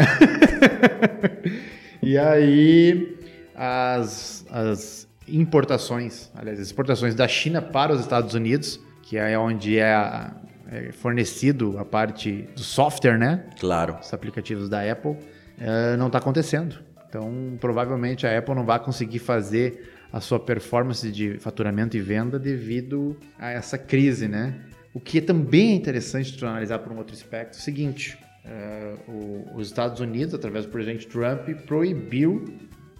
<laughs> e aí as, as importações, aliás, as exportações da China para os Estados Unidos, que é onde é, é fornecido a parte do software, né? Claro. Os aplicativos da Apple, é, não está acontecendo. Então, provavelmente a Apple não vai conseguir fazer a sua performance de faturamento e venda devido a essa crise, né? O que também é interessante de analisar por um outro aspecto é o seguinte: é, o, os Estados Unidos, através do presidente Trump, proibiu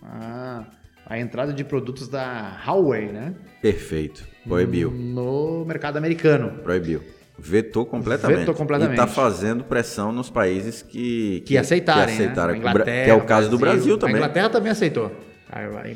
a, a entrada de produtos da Huawei, né? Perfeito. Proibiu. No mercado americano. Proibiu. Vetou completamente. Vetou completamente. E está fazendo pressão nos países que, que, que aceitarem. Que aceitaram. Né? que é o caso Brasil, do Brasil também. A Inglaterra também aceitou.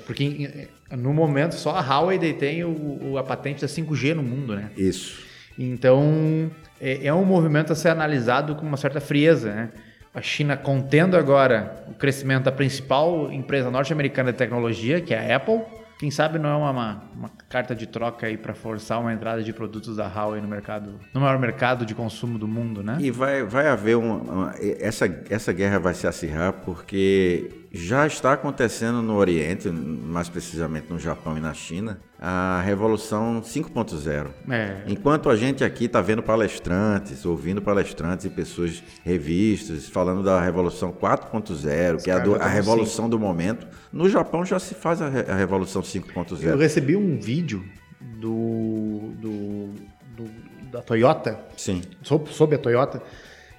Porque no momento só a Huawei detém o, o, a patente da 5G no mundo, né? Isso. Então é, é um movimento a ser analisado com uma certa frieza, né? A China contendo agora o crescimento da principal empresa norte-americana de tecnologia, que é a Apple. Quem sabe não é uma, uma, uma carta de troca aí para forçar uma entrada de produtos da Huawei no mercado, no maior mercado de consumo do mundo, né? E vai, vai haver uma, uma essa, essa guerra vai se acirrar porque já está acontecendo no Oriente, mais precisamente no Japão e na China, a Revolução 5.0. É. Enquanto a gente aqui está vendo palestrantes, ouvindo palestrantes e pessoas, revistas, falando da Revolução 4.0, que é a, do, a revolução do momento, no Japão já se faz a, a Revolução 5.0. Eu recebi um vídeo do, do, do da Toyota, Sim. Sobre a Toyota,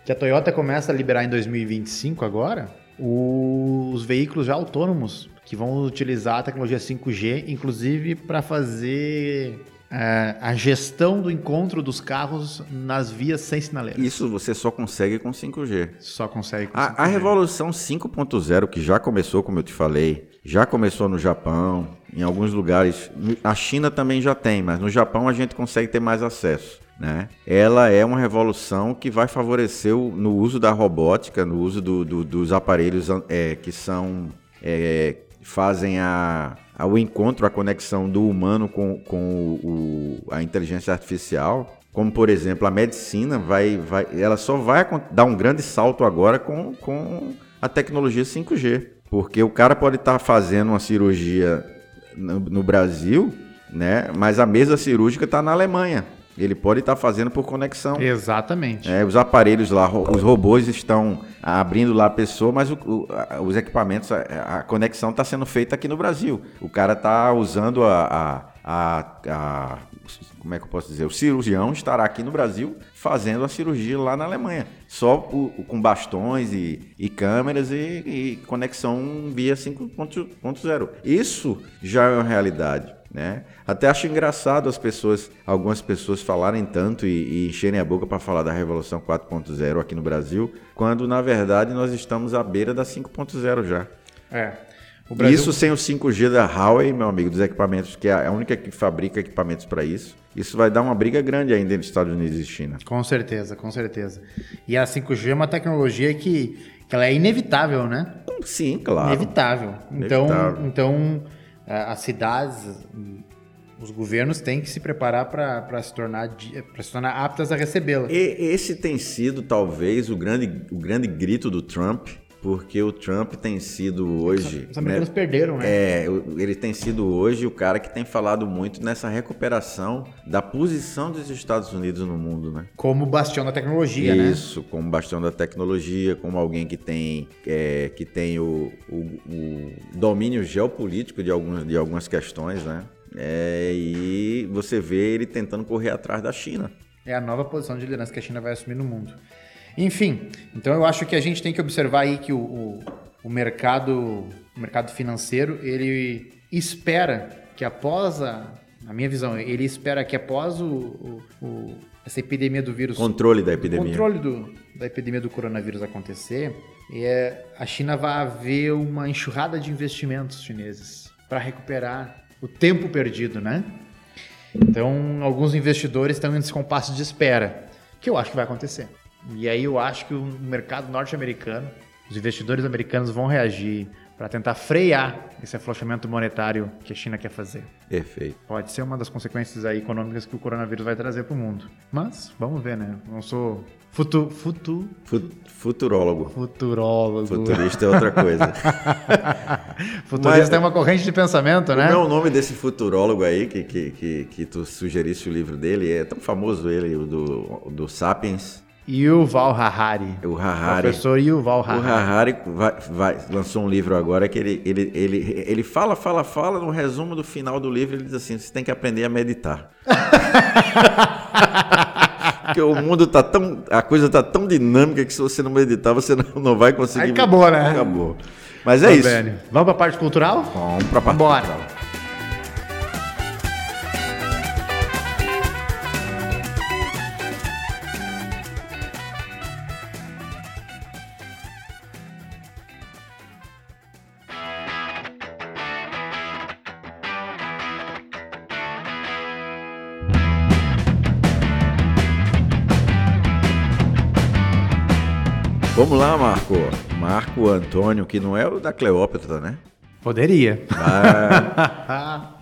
que a Toyota começa a liberar em 2025 agora, os veículos já autônomos que vão utilizar a tecnologia 5G, inclusive para fazer é, a gestão do encontro dos carros nas vias sem sinaleiras. Isso você só consegue com 5G. Só consegue com a, 5G. A revolução 5.0, que já começou, como eu te falei, já começou no Japão, em alguns lugares. A China também já tem, mas no Japão a gente consegue ter mais acesso né? Ela é uma revolução que vai favorecer o, no uso da robótica, no uso do, do, dos aparelhos é, que são é, fazem a, ao encontro, a conexão do humano com, com o, a inteligência artificial, como por exemplo a medicina, vai, vai, ela só vai dar um grande salto agora com, com a tecnologia 5G. Porque o cara pode estar tá fazendo uma cirurgia no, no, Brasil, né? Mas a mesa cirúrgica está na Alemanha. Ele pode estar tá fazendo por conexão. Exatamente. É, os aparelhos lá, os robôs estão abrindo lá a pessoa, mas o, o, os equipamentos, a, a conexão está sendo feita aqui no Brasil. O cara está usando a, a, a, como é que eu posso dizer? O cirurgião estará aqui no Brasil fazendo a cirurgia lá na Alemanha, só com bastões e, e câmeras e, e, conexão via 5.0. Isso já é uma realidade. Né? Até acho engraçado as pessoas, algumas pessoas falarem tanto e, e encherem a boca para falar da Revolução 4.0 aqui no Brasil, quando na verdade nós estamos à beira da 5.0 já. É. Brasil... Isso sem o 5G da Huawei, meu amigo, dos equipamentos, que é a única que fabrica equipamentos para isso. Isso vai dar uma briga grande ainda entre Estados Unidos e China. Com certeza, com certeza. E a 5G é uma tecnologia que, que ela é inevitável, né? Sim, claro. Inevitável. Então, inevitável. então as cidades, os governos têm que se preparar para se tornar se tornar aptas a recebê-la. Esse tem sido talvez o grande, o grande grito do Trump porque o Trump tem sido hoje. Os americanos né, perderam, né? É, ele tem sido hoje o cara que tem falado muito nessa recuperação da posição dos Estados Unidos no mundo, né? Como bastião da tecnologia, Isso, né? Isso, como bastião da tecnologia, como alguém que tem, é, que tem o, o, o, domínio geopolítico de, alguns, de algumas questões, né? É, e você vê ele tentando correr atrás da China. É a nova posição de liderança que a China vai assumir no mundo. Enfim, então eu acho que a gente tem que observar aí que o, o, o mercado, o mercado financeiro, ele espera que após a, na minha visão, ele espera que após o, o, essa epidemia do vírus. Controle da epidemia. Controle do, da epidemia do coronavírus acontecer, é, a China vai haver uma enxurrada de investimentos chineses para recuperar o tempo perdido, né? Então, alguns investidores estão em descompasso de espera, que eu acho que vai acontecer. E aí eu acho que o mercado norte-americano, os investidores americanos vão reagir para tentar frear esse afrouxamento monetário que a China quer fazer. Perfeito. Pode ser uma das consequências aí econômicas que o coronavírus vai trazer para o mundo. Mas vamos ver, né? Não sou futu, futu, futurólogo. Futurólogo. Futurista é outra coisa. <laughs> Futurista Mas, é uma corrente de pensamento, né? Não é o nome desse futurólogo aí que, que, que, que tu sugerisse o livro dele. É tão famoso ele, o do, do Sapiens. Yuval Harari. O Harari. Professor Yuval Harari. O Harari vai, vai, lançou um livro agora que ele, ele, ele, ele fala, fala, fala, no resumo do final do livro ele diz assim, você tem que aprender a meditar. <laughs> Porque o mundo tá tão. A coisa tá tão dinâmica que se você não meditar, você não, não vai conseguir. Aí acabou, né? Acabou. Mas é Tô isso. Bem. Vamos pra parte cultural? Vamos pra parte Bora. cultural. Vamos lá, Marco. Marco Antônio, que não é o da Cleópatra, né? Poderia.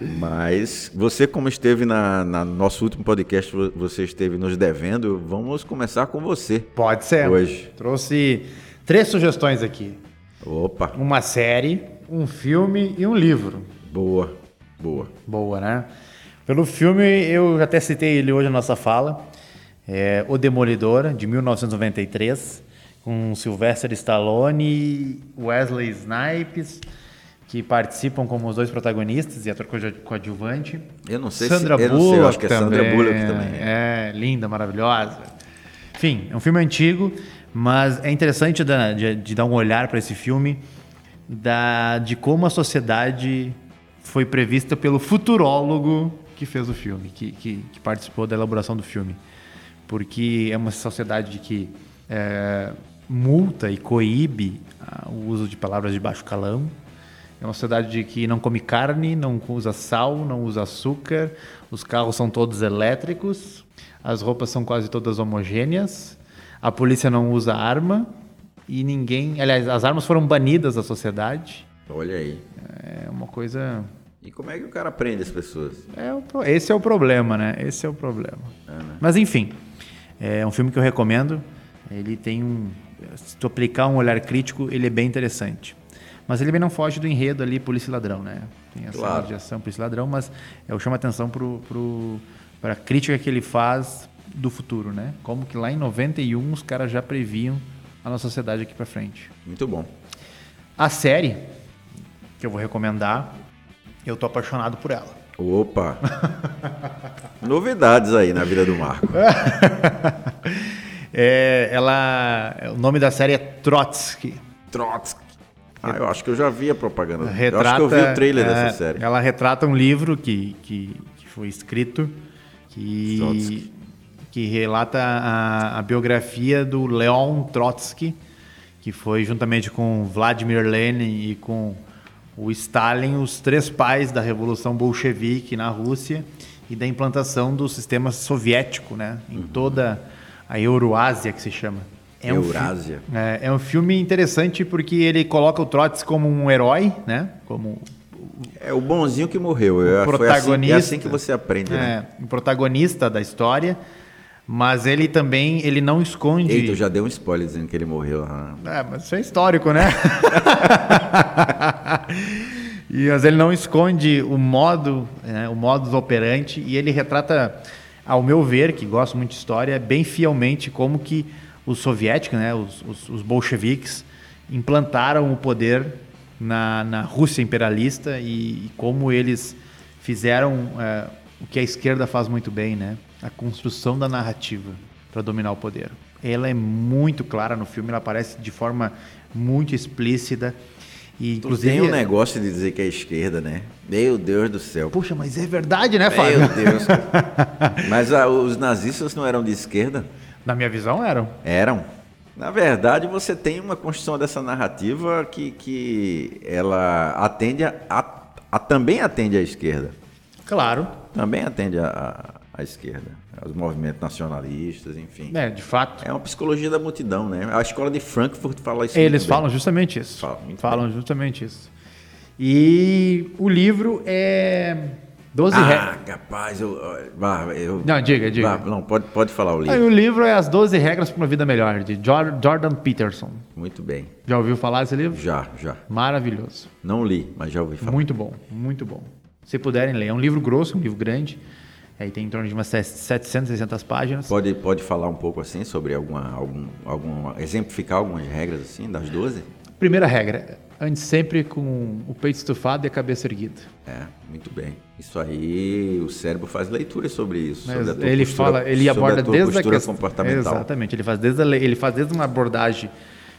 Mas, mas você, como esteve na, na, nosso último podcast, você esteve nos devendo, vamos começar com você. Pode ser. Hoje. Trouxe três sugestões aqui. Opa. Uma série, um filme e um livro. Boa, boa. Boa, né? Pelo filme, eu até citei ele hoje na nossa fala. É O Demolidor, de 1993 com Sylvester Stallone Wesley Snipes, que participam como os dois protagonistas e ator coadjuvante. Eu não sei Sandra se eu Bullock eu acho que é Sandra Bullock também. É. linda, maravilhosa. Enfim, é um filme antigo, mas é interessante de, de dar um olhar para esse filme da, de como a sociedade foi prevista pelo futurólogo que fez o filme, que, que, que participou da elaboração do filme. Porque é uma sociedade que é, multa e coíbe ah, o uso de palavras de baixo calão. É uma sociedade que não come carne, não usa sal, não usa açúcar, os carros são todos elétricos, as roupas são quase todas homogêneas, a polícia não usa arma e ninguém. Aliás, as armas foram banidas da sociedade. Olha aí. É uma coisa E como é que o cara prende as pessoas? É esse é o problema, né? Esse é o problema. Mas enfim, é um filme que eu recomendo. Ele tem um. Se tu aplicar um olhar crítico, ele é bem interessante. Mas ele também não foge do enredo ali, polícia e ladrão, né? Tem essa Claro. de ação, polícia e ladrão, mas eu chamo a atenção para a crítica que ele faz do futuro, né? Como que lá em 91 os caras já previam a nossa sociedade aqui pra frente. Muito bom. A série que eu vou recomendar, eu tô apaixonado por ela. Opa! <laughs> Novidades aí na vida do Marco. <laughs> É, ela, o nome da série é Trotsky. Trotsky. Ah, eu acho que eu já vi a propaganda. eu Retrata, acho que eu vi o trailer é, dessa série. Ela retrata um livro que, que, que foi escrito que, Trotsky. que relata a, a biografia do Leon Trotsky, que foi juntamente com Vladimir Lenin e com o Stalin os três pais da Revolução Bolchevique na Rússia e da implantação do sistema soviético né, em Uhum. toda a Euroásia, que se chama. um fi- Eurásia. é, é um filme interessante porque ele coloca o Trotsky como um herói, né? Como É o bonzinho que morreu. É, foi assim, protagonista. é assim que você aprende, né? é, um protagonista da história, mas ele também ele não esconde. Eita, eu já dei um spoiler dizendo que ele morreu. ah. É, mas isso é histórico, né? <laughs> e, mas ele não esconde o modo, né, o modus operandi, e ele retrata, ao meu ver, que gosto muito de história, bem fielmente como que os soviéticos, né, os, os, os bolcheviques, implantaram o poder na, na Rússia imperialista e, e como eles fizeram é, o que a esquerda faz muito bem, né? A construção da narrativa para dominar o poder. Ela é muito clara no filme, ela aparece de forma muito explícita e inclusive tem um negócio de dizer que é esquerda, né? Meu Deus do céu. Puxa, mas é verdade, né, Fábio? Meu Deus. <laughs> Mas ah, os nazistas não eram de esquerda? Na minha visão eram. Eram. Na verdade, você tem uma construção dessa narrativa que, que ela atende a, a- a- também atende à esquerda. Claro. Também atende à esquerda. Aos movimentos nacionalistas, enfim. É, de fato. É uma psicologia da multidão, né? A escola de Frankfurt fala isso. Eles muito bem. falam justamente isso. Falam falam justamente isso. E o livro é 12 Ah, regras. capaz, eu. Eu Não, diga, diga. Não, pode, pode falar o Aí, livro. o livro é As 12 Regras para uma Vida Melhor, de Jor- Jordan Peterson. Muito bem. Já ouviu falar desse livro? Já, já. Maravilhoso. Não li, mas já ouvi falar. Muito bom, muito bom. Se puderem ler. É um livro grosso, um livro grande. Aí tem em torno de umas 700, 600 páginas. Pode, pode falar um pouco assim sobre alguma, algum, algum. exemplificar algumas regras assim, das 12? Primeira regra: ande sempre com o peito estufado e a cabeça erguida. É, muito bem. Isso aí, o cérebro faz leitura sobre isso. Mas sobre a tua ele postura- fala, ele aborda a tua desde a postura questão, comportamental. Exatamente, ele faz desde a, le- ele faz desde uma abordagem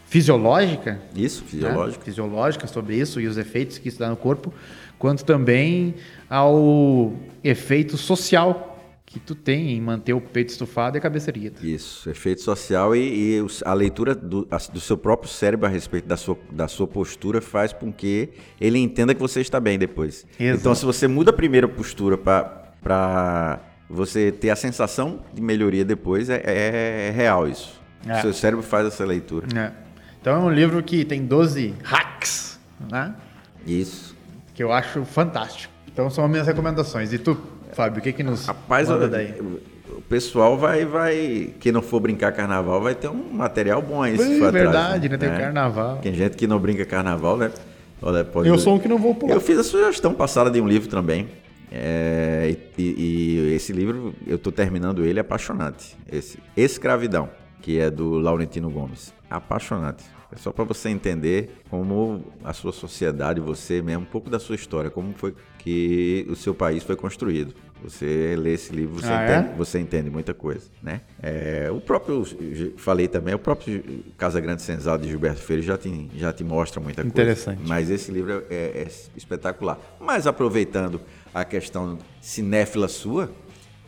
fisiológica, Isso, né? fisiológico. fisiológica sobre isso e os efeitos que isso dá no corpo, quanto também ao efeito social que tu tem em manter o peito estufado e a cabeça erguida. Isso, efeito social e, e a leitura do, a- do seu próprio cérebro a respeito da sua, da sua postura faz com que ele entenda que você está bem depois. Exato. Então, se você muda a primeira postura para você ter a sensação de melhoria depois, é, é- é real isso. É. O seu cérebro faz essa leitura. É. Então é um livro que tem 12 hacks, né? Isso. Que eu acho fantástico. Então são as minhas recomendações. E tu, Fábio, o que que nos Rapaz, manda daí? o pessoal vai, vai. Quem não for brincar carnaval vai ter um material bom aí. atrás, verdade, né? Tem carnaval. Tem gente que não brinca carnaval, né? Olha, pode... Eu sou um que não vou pular. Eu fiz a sugestão passada de um livro também. É, e, e esse livro, eu estou terminando ele, é apaixonante. Esse Escravidão, que é do Laurentino Gomes. Apaixonante. É só para você entender como a sua sociedade, você mesmo, um pouco da sua história, como foi que o seu país foi construído. Você lê esse livro, você, Ah, é? entende, você entende muita coisa, né? É, o próprio, falei também, o próprio Casa Grande Senzala de Gilberto Freire já te, já te mostra muita coisa. Interessante. Mas esse livro é, é espetacular. Mas aproveitando a questão cinéfila sua,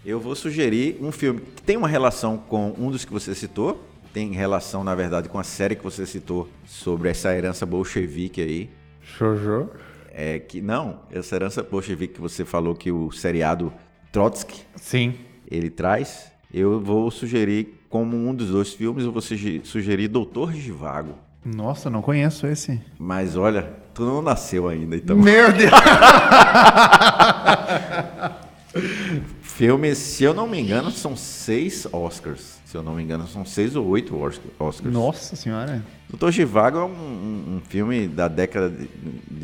eu vou sugerir um filme que tem uma relação com um dos que você citou, tem relação, na verdade, com a série que você citou sobre essa herança bolchevique aí. Jojo. É que não, essa herança bolchevique que você falou que o seriado Trotsky Sim. ele traz, eu vou sugerir como um dos dois filmes, eu vou suge- sugerir Doutor Givago. Nossa, não conheço esse. Mas olha, tu não nasceu ainda, então. Meu <laughs> Deus! Filme, se eu não me engano, são seis Oscars. Se eu não me engano, são seis ou oito Osc- Oscars. Nossa senhora. Doutor Givago é um, um- um filme da década de,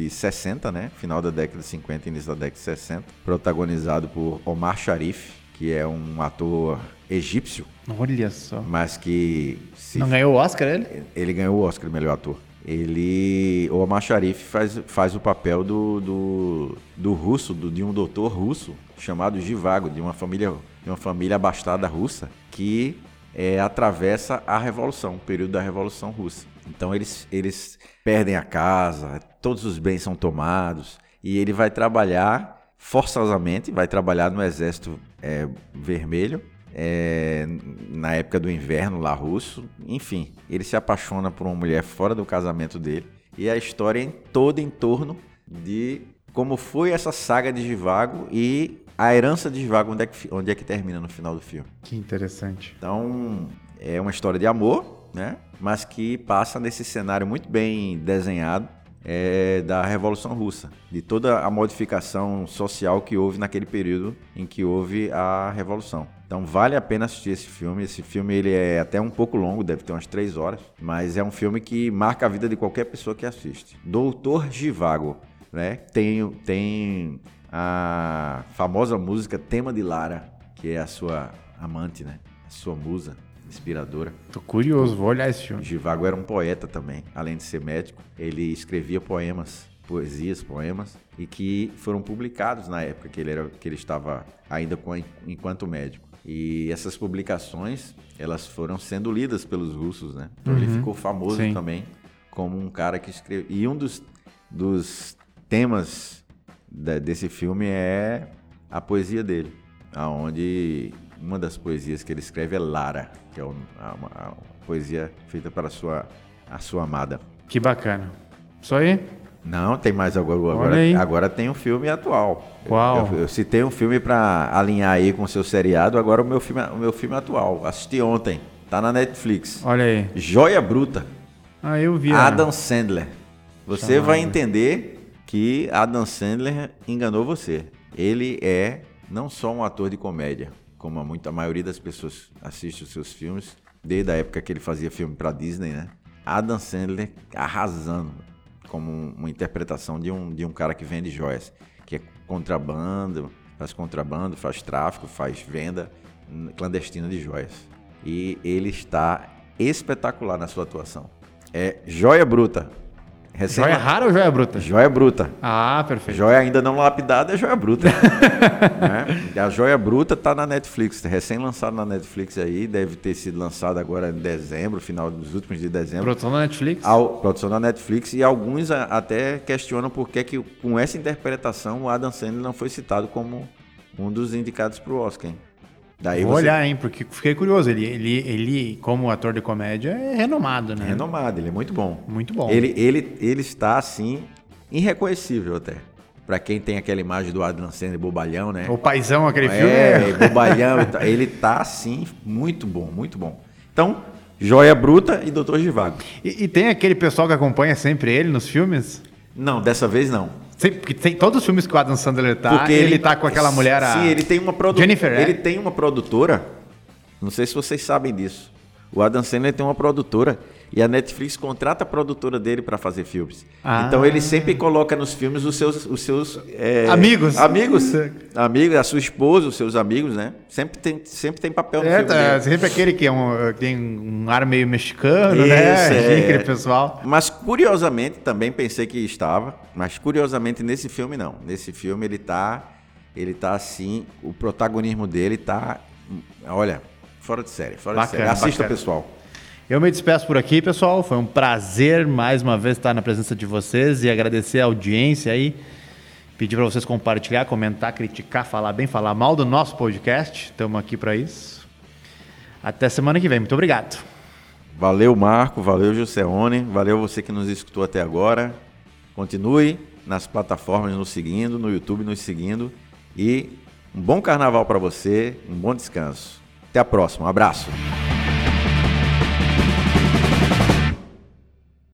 de 60, né? Final da década de 50 e início da década de 60. Protagonizado por Omar Sharif, que é um ator egípcio, Olha só. mas que Não ganhou o Oscar ele? ele ganhou o Oscar melhor ator. Ele. O Omar Sharif faz, faz o papel do, do, do russo, do, de um doutor russo, chamado Givago, de uma família, de uma família abastada russa, que é, atravessa a Revolução, o período da Revolução Russa. Então eles, eles perdem a casa, todos os bens são tomados, e ele vai trabalhar forçosamente, vai trabalhar no Exército é, Vermelho, é, na época do inverno lá russo. Enfim, ele se apaixona por uma mulher fora do casamento dele. E a história é toda em torno de como foi essa saga de Givago e a herança de Givago, onde é que, onde é que termina no final do filme. Que interessante. Então, é uma história de amor, né? Mas que passa nesse cenário muito bem desenhado é, da Revolução Russa, de toda a modificação social que houve naquele período em que houve a Revolução. Então vale a pena assistir esse filme. Esse filme ele é até um pouco longo, deve ter umas três horas, mas é um filme que marca a vida de qualquer pessoa que assiste. Doutor Givago, né? Tem, tem a famosa música Tema de Lara, que é a sua amante, né? A sua musa inspiradora. Tô curioso, vou olhar esse filme. Givago era um poeta também, além de ser médico. Ele escrevia poemas, poesias, poemas, e que foram publicados na época que ele, era, que ele estava ainda com, enquanto médico. E essas publicações, elas foram sendo lidas pelos russos, né? Então ele ficou famoso Sim. também como um cara que escreveu. E um dos, dos temas desse filme é a poesia dele, aonde uma das poesias que ele escreve é Lara, que é um- a- uma, a- uma poesia feita para a sua, a sua amada. Que bacana. Isso aí? Não, tem mais agora. Agora, agora tem um filme atual. Qual? Eu, eu citei um filme para alinhar aí com o seu seriado. Agora o meu filme, o meu filme atual. Assisti ontem. Tá na Netflix. Olha aí. Joia Bruta. Ah, eu vi. Adam Sandler. Você Chamado. vai entender que Adam Sandler enganou você. Ele é não só um ator de comédia, como a, muita, a maioria das pessoas assiste os seus filmes, desde a época que ele fazia filme para Disney, né? Adam Sandler arrasando como um- uma interpretação de um, de um cara que vende joias, que é contrabando, faz contrabando, faz tráfico, faz venda clandestina de joias. E ele está espetacular na sua atuação. É joia bruta. Recém- Joia rara ou joia bruta? Joia bruta. Ah, perfeito. Joia ainda não lapidada é joia bruta. <laughs> né? A joia bruta tá na Netflix, recém-lançado na Netflix aí, deve ter sido lançado agora em dezembro, final dos últimos de dezembro. Produção da Netflix? Ao, produção da Netflix e alguns a- até questionam por que, que com essa interpretação o Adam Sandler não foi citado como um dos indicados para o Oscar. Hein? Daí Vou você olhar, hein, porque fiquei curioso. Ele, ele, ele, como ator de comédia, é renomado, né? renomado, ele é muito bom. Muito bom. Ele, ele, ele está assim irreconhecível até. Para quem tem aquela imagem do Adam Sandler bobalhão, né? O paizão, aquele filme. É, <laughs> bobalhão, e tal. ele tá assim muito bom, muito bom. Então, Joia Bruta e Doutor Givago. E, e tem aquele pessoal que acompanha sempre ele nos filmes? Não, dessa vez não. Sempre, tem todos os filmes que o Adam Sandler tá, Porque ele, tá com aquela mulher. a- Sim, ele tem uma produtora. Jennifer, é? Ele tem uma produtora. Não sei se vocês sabem disso. O Adam Sandler tem uma produtora e a Netflix contrata a produtora dele para fazer filmes. Ah. Então ele sempre coloca nos filmes os seus, os seus é, Amigos. amigos, amigos, a sua esposa, os seus amigos, né? Sempre tem, sempre tem papel no É, filme tá, sempre aquele que é um, que tem um ar meio mexicano, né? Isso, é. Aquele pessoal. Mas curiosamente, também pensei que estava, mas curiosamente nesse filme não. Nesse filme ele tá, ele tá assim, o protagonismo dele tá, olha, fora de série, fora Bacana, de série. Assista, bacana. pessoal. Eu me despeço por aqui, pessoal. Foi um prazer mais uma vez estar na presença de vocês e agradecer a audiência aí. Pedir para vocês compartilhar, comentar, criticar, falar bem, falar mal do nosso podcast. Estamos aqui para isso. Até semana que vem. Muito obrigado. Valeu, Marco, valeu, Jusceone, valeu você que nos escutou até agora. Continue nas plataformas nos seguindo, no YouTube nos seguindo e um bom carnaval para você, um bom descanso. Até a próxima, um abraço.